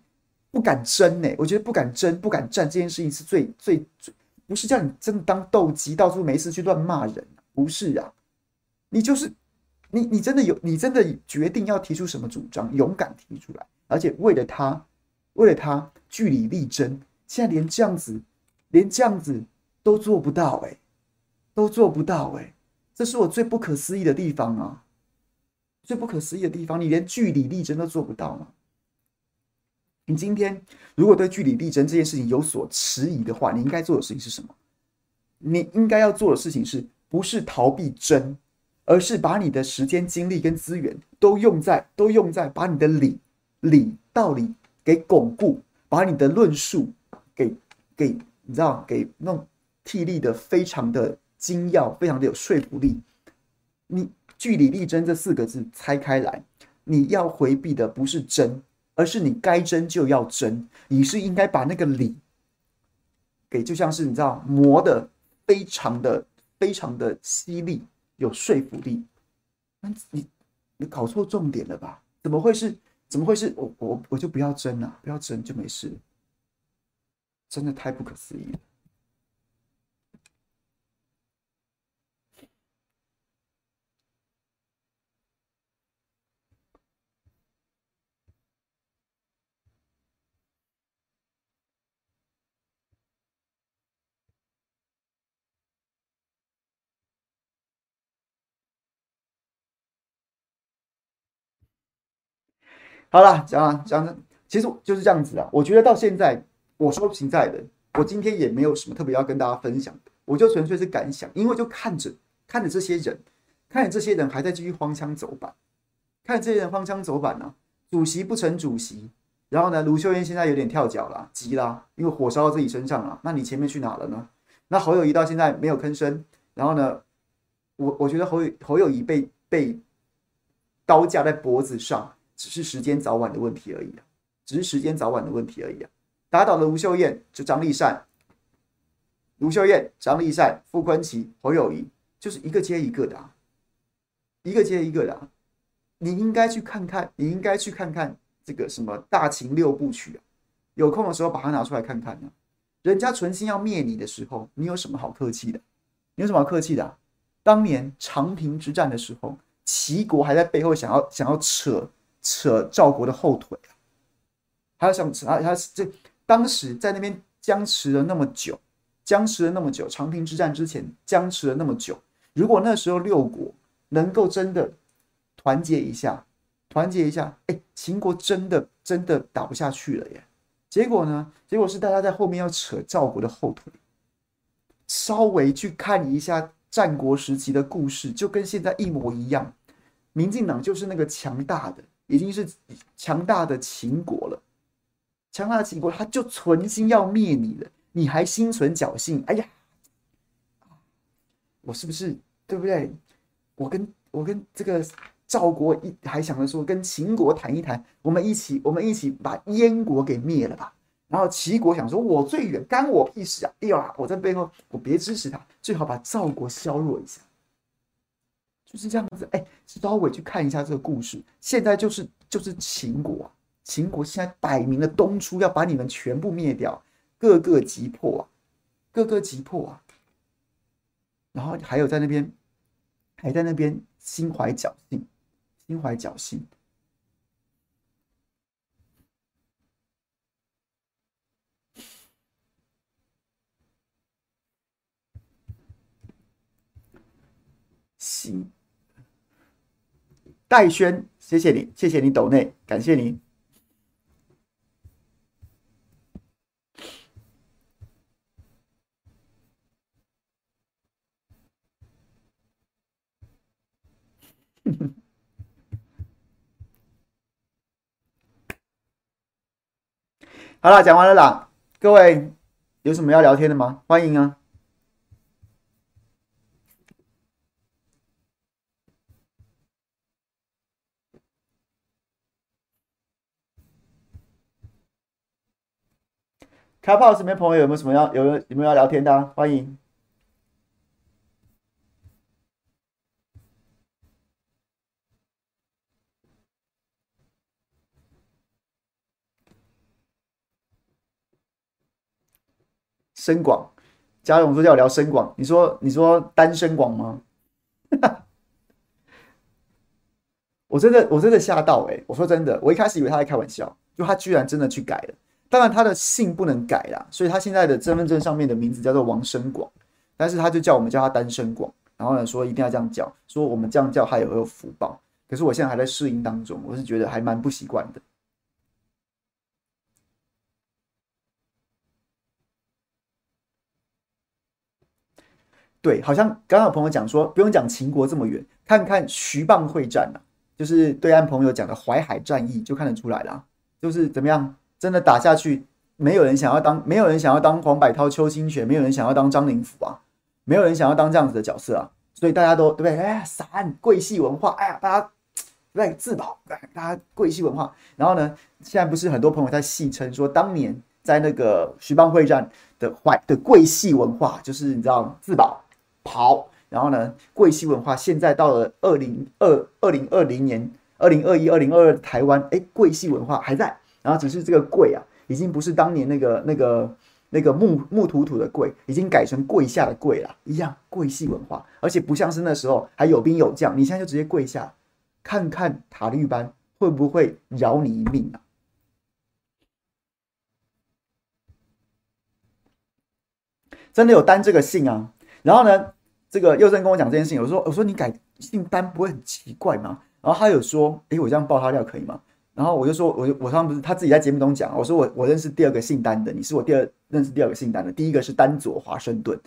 不敢争呢。我觉得不敢争、不敢战这件事情是最最最，不是叫你真的当斗鸡，到处没事去乱骂人，不是啊，你就是。你你真的有，你真的决定要提出什么主张，勇敢提出来，而且为了他，为了他据理力争。现在连这样子，连这样子都做不到哎、都做不到哎、这是我最不可思议的地方啊！最不可思议的地方，你连据理力争都做不到吗？你今天如果对据理力争这件事情有所迟疑的话，你应该做的事情是什么？你应该要做的事情是不是逃避争？而是把你的时间、精力跟资源都用在都用在把你的理理道理给巩固，把你的论述给给你知道给弄替力的非常的精要，非常的有说服力。你据理力争这四个字拆开来，你要回避的不是争，而是你该争就要争。你是应该把那个理给就像是你知道磨的非常的非常的犀利。有说服力，那你你搞错重点了吧？怎么会是？怎么会是？我我我就不要争了，不要争就没事，真的太不可思议了。好了，讲啊讲的，其实就是这样子啊。我觉得到现在，我说实在的，我今天也没有什么特别要跟大家分享的，我就纯粹是感想，因为就看着看着这些人，看着这些人还在继续荒腔走板，看着这些人荒腔走板呢、主席不成主席，然后呢，卢秀燕现在有点跳脚了，急了，因为火烧到自己身上了。那你前面去哪了呢？那侯友谊到现在没有吭声，然后呢，我我觉得侯友侯友谊被被刀架在脖子上，只是时间早晚的问题而已啊，只是时间早晚的问题而已啊。打倒了卢秀燕，就张立善、卢秀燕、张立善、傅崐萁、侯友谊，就是一个接一个的啊，一个接一个的啊。你应该去看看，你应该去看看这个什么大秦六部曲啊，有空的时候把它拿出来看看呢。人家存心要灭你的时候，你有什么好客气的？你有什么好客气的？当年长平之战的时候，齐国还在背后想要想要扯扯赵国的后腿，还要想扯他他这。当时在那边僵持了那么久，僵持了那么久，长平之战之前僵持了那么久。如果那时候六国能够真的团结一下，团结一下，哎，秦国真的真的打不下去了耶。结果呢？结果是大家在后面要扯赵国的后腿。稍微去看一下战国时期的故事，就跟现在一模一样。民进党就是那个强大的，已经是强大的秦国了。强大的秦国，他就存心要灭你了，你还心存侥幸？哎呀，我是不是对不对？我跟我跟这个赵国一还想着说，跟秦国谈一谈，我们一起我们一起把燕国给灭了吧。然后齐国想说，我最远，干我屁事啊！哎呀，我在背后，我别支持他，最好把赵国削弱一下，就是这样子。哎，稍微去看一下这个故事，现在就是就是秦国。秦国现在摆明了东出，要把你们全部灭掉，个个击破啊，个个击破啊。然后还有在那边，还在那边心怀侥幸，心怀侥幸。行，戴轩，谢谢你，谢谢你抖内，感谢你。[LAUGHS] 好了，讲完了啦。各位有什么要聊天的吗？欢迎啊！Clubhouse 里面朋友有没有什么要有有没有要聊天的啊？欢迎。深广，嘉荣说要聊深广，你说你说单身广吗？[LAUGHS] 我真的我真的吓到哎、我说真的，我一开始以为他在开玩笑，就他居然真的去改了。当然他的姓不能改啦，所以他现在的身份证上面的名字叫做王生广，但是他就叫我们叫他单身广，然后呢说一定要这样叫，说我们这样叫他有没有福报。可是我现在还在适应当中，我是觉得还蛮不习惯的。对，好像刚刚有朋友讲说，不用讲秦国这么远，看看徐蚌会战啊，就是对岸朋友讲的淮海战役，就看得出来了，就是怎么样，真的打下去，没有人想要当，没有人想要当黄百韬、邱清泉，没有人想要当张灵甫啊，没有人想要当这样子的角色啊，所以大家都对不对？哎，散贵系文化，哎呀，大家对自保，大家贵系文化。然后呢，现在不是很多朋友在戏称说，当年在那个徐蚌会战的坏的贵系文化，就是你知道自保。跑，然后呢？贵系文化现在到了二零二二零二零年、二零二一、二零二二台湾，哎，贵系文化还在，然后只是这个贵啊，已经不是当年那个那个那个木木土土的贵，已经改成跪下的跪了，一样贵系文化，而且不像是那时候还有兵有将，你现在就直接跪下，看看塔利班会不会饶你一命啊？真的有单这个姓啊？然后呢？这个佑正跟我讲这件事情，我说我说你改姓单不会很奇怪吗？然后他有说，诶，我这样爆他料可以吗？然后我就说，我我刚刚不是他自己在节目中讲，我说我我认识第二个姓单的，你是我第二认识第二个姓单的，第一个是丹佐华盛顿，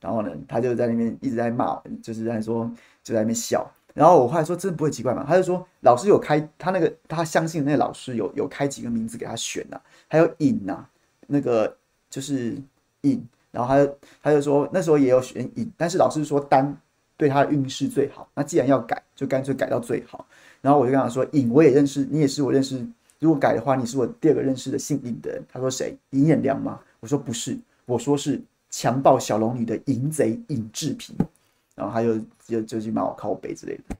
然后呢，他就在那边一直在骂，就是在说就在那边笑。然后我后来说，真的不会奇怪吗？他就说老师有开他那个，他相信那个老师有有开几个名字给他选呐、啊，还有寅呐、啊，那个就是寅。然后他就他就说那时候也有选寅，但是老师说单对他的运势最好。那既然要改，就干脆改到最好。然后我就跟他说，影我也认识，你也是我认识。如果改的话，你是我第二个认识的姓尹的人。他说谁？尹彦良吗？我说不是，我说是强暴小龙女的淫贼尹志平。然后他就就就去骂我靠背之类的。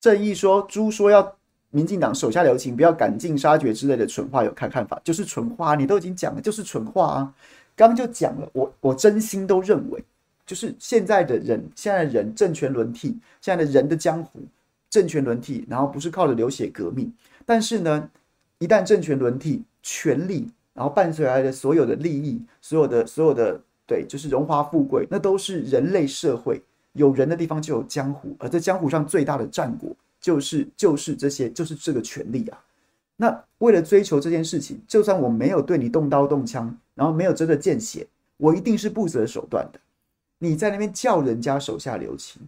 正义说：“猪说要民进党手下留情，不要赶尽杀绝之类的蠢话，有看看法？就是蠢话，你都已经讲了，就是蠢话啊！刚就讲了，我我真心都认为，就是现在的人，现在的人政权轮替，现在的人的江湖政权轮替，然后不是靠着流血革命，但是呢，一旦政权轮替，权力，然后伴随来的所有的利益，所有的所有的对，就是荣华富贵，那都是人类社会。”有人的地方就有江湖，而在江湖上最大的战果就是就是这些，就是这个权力啊。那为了追求这件事情，就算我没有对你动刀动枪，然后没有真的见血，我一定是不择手段的。你在那边叫人家手下留情，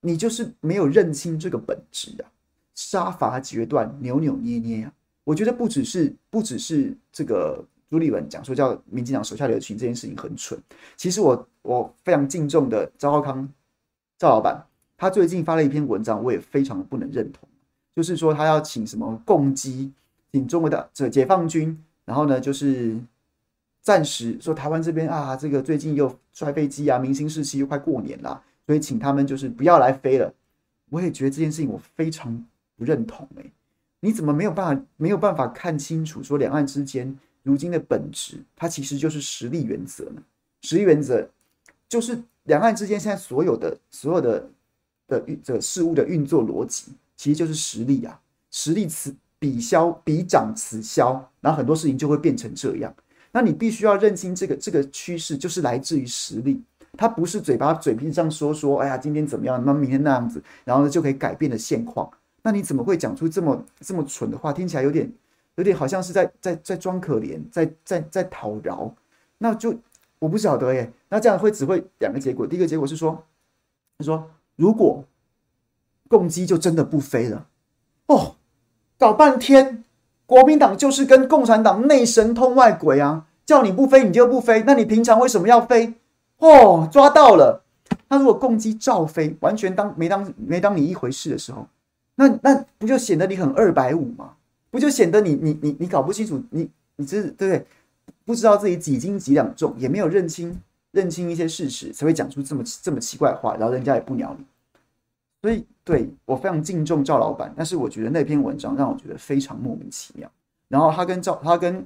你就是没有认清这个本质啊！杀伐决断，扭扭捏捏啊！我觉得不只是不只是这个。朱立文讲说叫民进党手下留情这件事情很蠢。其实我我非常敬重的赵少康赵老板，他最近发了一篇文章，我也非常不能认同。就是说他要请什么共机，请中国的这解放军，然后呢就是暂时说台湾这边啊，这个最近又摔飞机啊，明星时期又快过年了，所以请他们就是不要来飞了。我也觉得这件事情我非常不认同哎、你怎么没有办法没有办法看清楚说两岸之间？如今的本质，它其实就是实力原则呢。实力原则就是两岸之间现在所有的所有的的这个事物的运作逻辑，其实就是实力啊。实力此彼消彼长此消，然后很多事情就会变成这样。那你必须要认清这个这个趋势，就是来自于实力。它不是嘴巴嘴皮上说说，哎呀，今天怎么样，那明天那样子，然后呢就可以改变的现况。那你怎么会讲出这么这么蠢的话？听起来有点。有点好像是在在在装可怜，在在在讨饶，那就我不晓得耶。那这样会只会两个结果，第一个结果是说，他说如果共机就真的不飞了，哦，搞半天国民党就是跟共产党内神通外鬼啊，叫你不飞你就不飞，那你平常为什么要飞？哦，抓到了。那如果共机照飞，完全当没当没当你一回事的时候，那那不就显得你很二百五吗？不就显得你你你你搞不清楚，你你这对不对？不知道自己几斤几两重，也没有认清认清一些事实，才会讲出这么这么奇怪的话，然后人家也不鸟你。所以对我非常敬重赵老板，但是我觉得那篇文章让我觉得非常莫名其妙。然后他跟赵他跟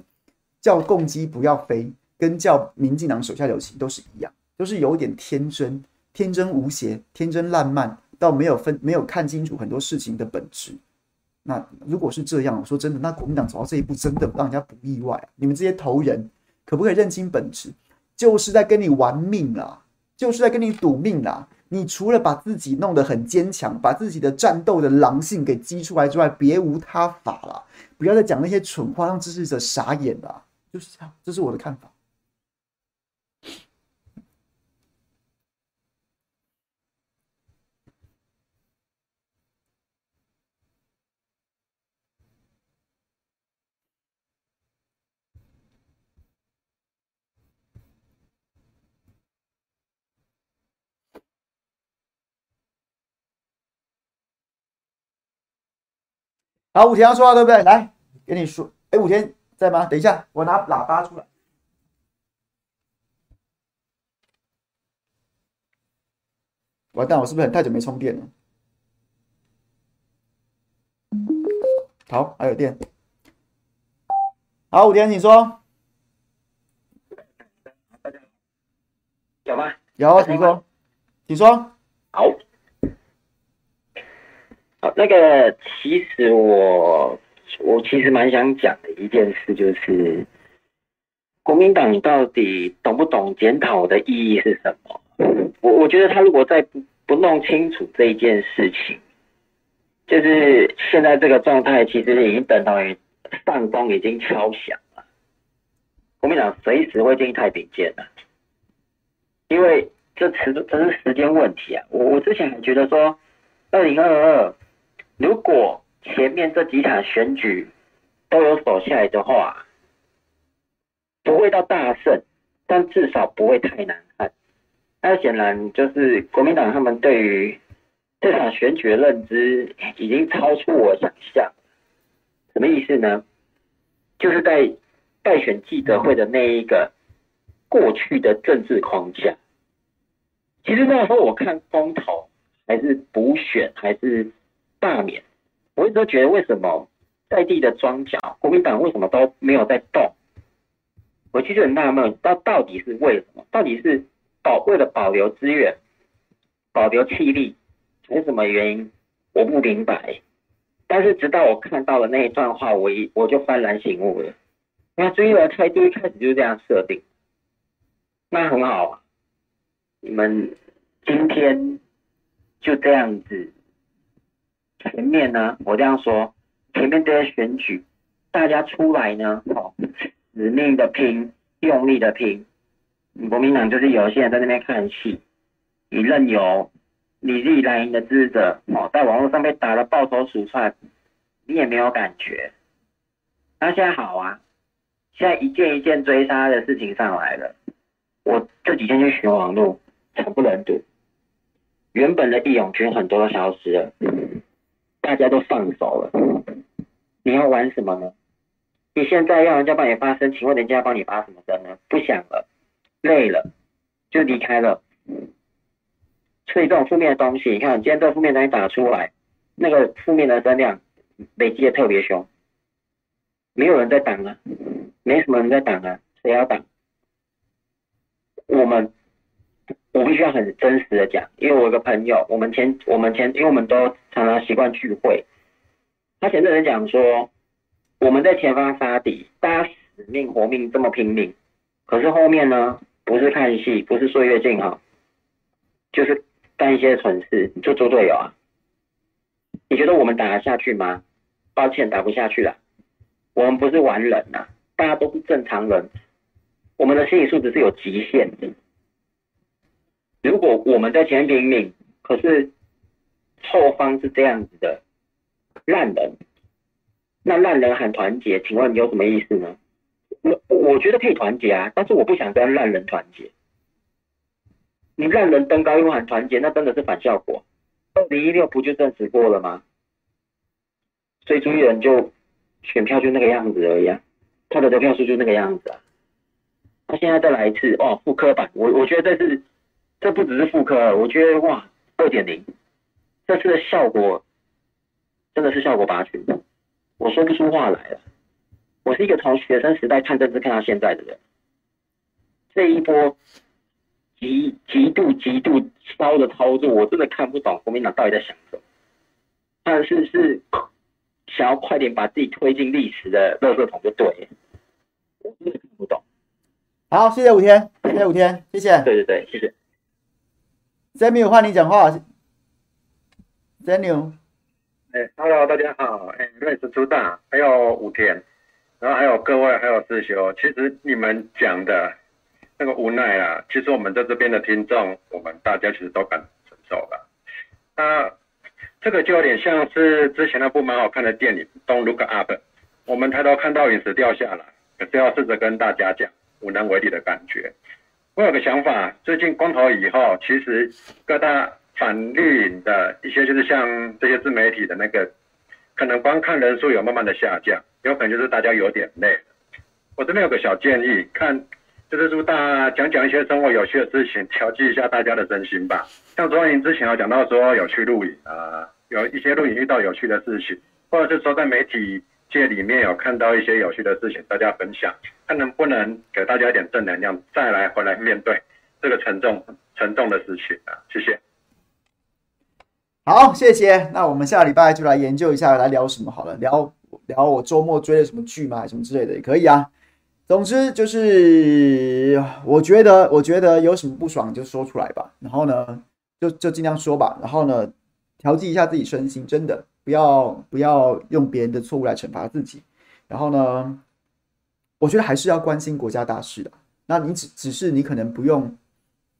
叫共机不要飞，跟叫民进党手下留情都是一样，都是有点天真、天真无邪、天真烂漫，到没有分没有看清楚很多事情的本质。那如果是这样，我说真的，那国民党走到这一步，真的让人家不意外。你们这些头人，可不可以认清本质？就是在跟你玩命啦，就是在跟你赌命啦。你除了把自己弄得很坚强，把自己的战斗的狼性给激出来之外，别无他法了。不要再讲那些蠢话，让支持者傻眼了。就是这样，这是我的看法。好，武田要说话对不对？来，给你说。哎，武田在吗？等一下，我拿喇叭出来。完蛋，我是不是很太久没充电了？好，还有电。好，武田，你说。有吗？有，你说。请说。好。那个，其实我，我其实蛮想讲的一件事，就是国民党到底懂不懂检讨的意义是什么？我我觉得他如果再不不弄清楚这一件事情，就是现在这个状态，其实已经等同于上风已经敲响了，国民党随时会进太平间了。因为这迟这是时间问题啊！我我之前还觉得说，二零二二如果前面这几场选举都有守下来的话，不会到大胜，但至少不会太难看。那显然就是国民党他们对于这场选举的认知已经超出我想象。什么意思呢？就是在待选记者会的那一个。过去的政治框架，其实那时候我看公投还是补选还是罢免，我一直都觉得为什么在地的庄脚国民党为什么都没有在动？我其实很纳闷，到到底是为什么？到底是保为了保留资源、保留气力，还是什么原因？我不明白。但是直到我看到了那一段话，我一我就幡然醒悟了。那追来开就一开始就是这样设定。那很好啊，你们今天就这样子，前面呢，我这样说，前面这些选举，大家出来呢，哦，死命的拼，用力的拼，国民党就是有些人在那边看戏，你任由你自己蓝营的支持者，哦，在网络上被打得抱头鼠窜，你也没有感觉。那现在好啊，现在一件一件追杀的事情上来了。我这几天去巡网路，惨不忍睹。原本的义勇军很多都消失了，大家都放手了。你要玩什么呢？你现在要人家帮你发声，请问人家帮你发什么声呢？不想了，累了，就离开了。所以这种负面的东西，你看，今天这负面东西打出来，那个负面的声量累积的特别凶。没有人在挡啊，没什么人在挡啊，谁要挡？我们，我必须要很真实的讲，因为我有个朋友，我们前我们前，因为我们都常常习惯聚会，他前阵子讲说，我们在前方杀敌，大家死命活命这么拼命，可是后面呢，不是看戏，不是岁月静好，就是干一些蠢事，就猪队友啊！你觉得我们打得下去吗？抱歉，打不下去了。我们不是完人呐、啊，大家都是正常人。我们的心理素质是有极限的。如果我们在前面拼命，可是后方是这样子的烂人，那烂人喊团结，请问你有什么意思呢？我我觉得可以团结啊，但是我不想跟烂人团结。你烂人登高又喊团结，那真的是反效果。二零一六不就证实过了吗？所以朱立伦就选票就那个样子而已啊，他的得票数就那个样子啊。他现在再来一次哦，复刻版，我我觉得这是，这不只是复刻，我觉得哇，二点零，这次的效果真的是效果拔群，我说不出话来了。我是一个从学生时代看政治看到现在的人，这一波极极度极度骚的操作，我真的看不懂国民党到底在想什么。但是是想要快点把自己推进历史的垃圾桶就对了，我真的看不懂。好，谢谢五天，谢谢五天，谢谢。对对对，谢谢。Samuel 换你讲话。Samuel，哎，Hello，大家好，哎，认识朱大，还有五田，然后还有各位，还有师兄。其实你们讲的那个无奈啊，其实我们在这边的听众，我们大家其实都感承受了。那这个就有点像是之前那部蛮好看的电影《Don't Look Up》，我们抬头看到陨石掉下来，可是要试着跟大家讲。无能为力的感觉。我有个想法，最近公投以后，其实各大反绿营的一些，就是像这些自媒体的那个，可能观看人数有慢慢的下降，有可能就是大家有点累。我这边有个小建议，看就是说大家讲讲一些生活有趣的事情，调剂一下大家的身心吧。像卓莹之前有讲到说有去露营啊，有一些露营遇到有趣的事情，或者是说在媒体界里面有看到一些有趣的事情，大家分享，看能不能给大家一点正能量，再来回来面对这个沉重沉重的事情啊！谢谢。好，谢谢。那我们下礼拜就来研究一下，来聊什么好了，聊聊我周末追了什么剧吗？什么之类的也可以啊。总之就是，我觉得，我觉得有什么不爽就说出来吧。然后呢，就就尽量说吧。然后呢，调剂一下自己身心，真的不要不要用别人的错误来惩罚自己。然后呢，我觉得还是要关心国家大事的。那你只只是你可能不用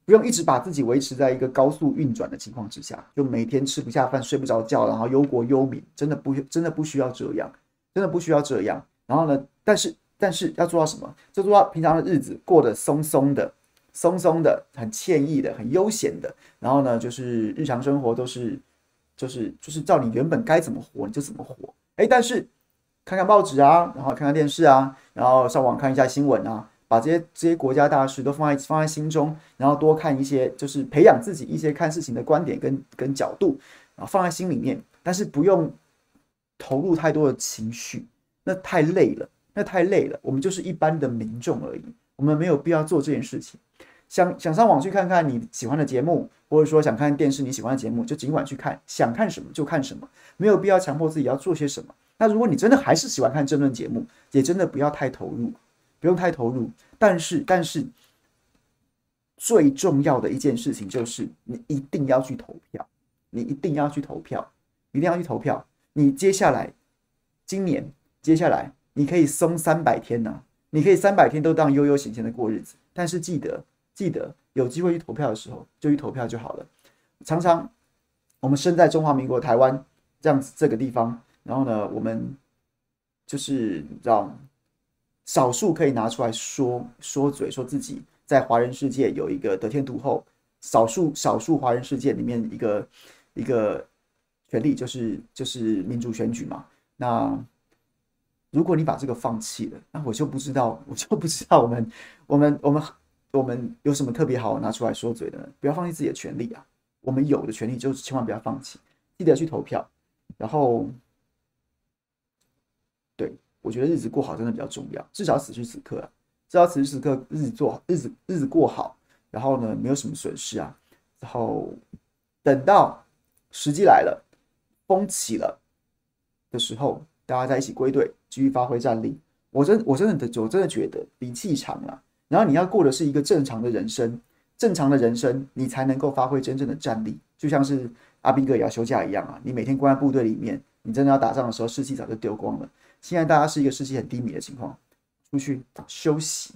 不用一直把自己维持在一个高速运转的情况之下，就每天吃不下饭、睡不着觉，然后忧国忧民，真的不真的不需要这样，真的不需要这样。然后呢，但是。但是要做到什么？就做到平常的日子过得松松的、松松的、很惬意的、很悠闲的。然后呢，就是日常生活都是，就是就是照你原本该怎么活你就怎么活。哎，但是看看报纸啊，然后看看电视啊，然后上网看一下新闻啊，把这些这些国家大事都放在放在心中，然后多看一些，就是培养自己一些看事情的观点跟跟角度，然后放在心里面。但是不用投入太多的情绪，那太累了。那太累了，我们就是一般的民众而已，我们没有必要做这件事情。想想上网去看看你喜欢的节目，或者说想看电视你喜欢的节目，就尽管去看，想看什么就看什么，没有必要强迫自己要做些什么。那如果你真的还是喜欢看争论节目，也真的不要太投入，不用太投入。但是，但是最重要的一件事情就是，你一定要去投票，你一定要去投票，一定要去投票。你接下来，今年接下来。你可以松三百天呐、啊，你可以三百天都当悠悠闲闲的过日子。但是记得，记得有机会去投票的时候就去投票就好了。常常我们身在中华民国台湾这样子这个地方，然后呢，我们就是你知道，少数可以拿出来说说嘴，说自己在华人世界有一个得天独厚，少数少数华人世界里面一个一个权利，就是就是民主选举嘛。那如果你把这个放弃了，那我就不知道，我就不知道我们，我们，我们，我们有什么特别好拿出来说嘴的呢？不要放弃自己的权利啊！我们有的权利就是千万不要放弃，记得去投票。然后，对，我觉得日子过好真的比较重要，至少此时此刻啊，至少此时此刻日子做好，日子日子过好，然后呢，没有什么损失啊。然后等到时机来了，风起了的时候，大家在一起归队。继续发挥战力，我真我真的我真的觉得比气长啊。然后你要过的是一个正常的人生，正常的人生，你才能够发挥真正的战力。就像是阿兵哥也要休假一样啊，你每天关在部队里面，你真的要打仗的时候，士气早就丢光了。现在大家是一个士气很低迷的情况，出去休息，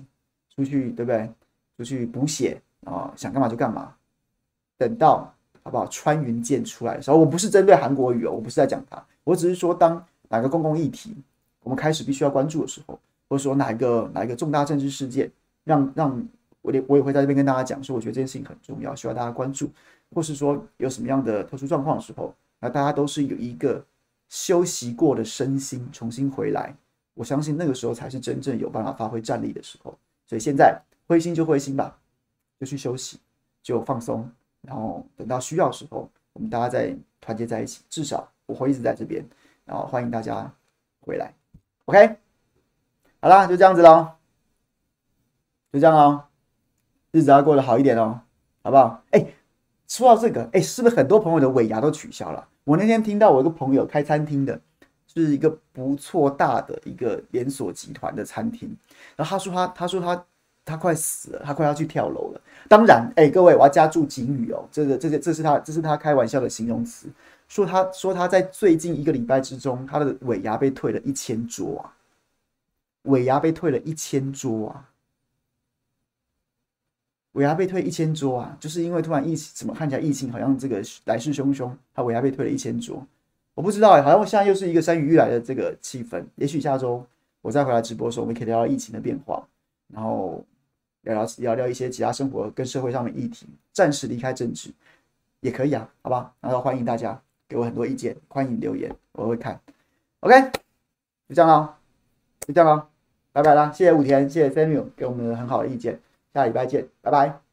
出去对不对？出去补血啊，想干嘛就干嘛。等到好不好？穿云箭出来的时候，我不是针对韩国语哦，我不是在讲他，我只是说当哪个公共议题。我们开始必须要关注的时候，或者说哪一个哪一个重大政治事件让，让我也我也会在这边跟大家讲，说我觉得这件事情很重要，需要大家关注，或是说有什么样的特殊状况的时候，那大家都是有一个休息过的身心重新回来，我相信那个时候才是真正有办法发挥战力的时候。所以现在灰心就灰心吧，就去休息，就放松，然后等到需要的时候，我们大家再团结在一起。至少我会一直在这边，然后欢迎大家回来。OK，好啦，就这样子喽，就这样哦，日子要过得好一点哦，好不好？哎，说到这个，哎，是不是很多朋友的尾牙都取消了？我那天听到我一个朋友开餐厅的，是一个不错大的一个连锁集团的餐厅，然后他说他他说他他快死了，他快要去跳楼了。当然，哎，各位，我要加注警语哦，这个这个这是他这是他开玩笑的形容词。说他说他在最近一个礼拜之中，他的尾牙被退了一千桌啊，尾牙被退了一千桌啊，尾牙被退一千桌啊，就是因为突然疫情，怎么看起来疫情好像这个来势汹汹，他尾牙被退了一千桌，我不知道哎，好像现在又是一个山雨欲来的这个气氛，也许下周我再回来直播的时候，我们可以聊聊疫情的变化，然后聊聊聊聊一些其他生活跟社会上的议题，暂时离开政治也可以啊，好吧，然后欢迎大家。给我很多意见，欢迎留言，我会看。OK，就这样喽，就这样喽，拜拜啦！谢谢武田，谢谢 Samuel 给我们很好的意见，下礼拜见，拜拜。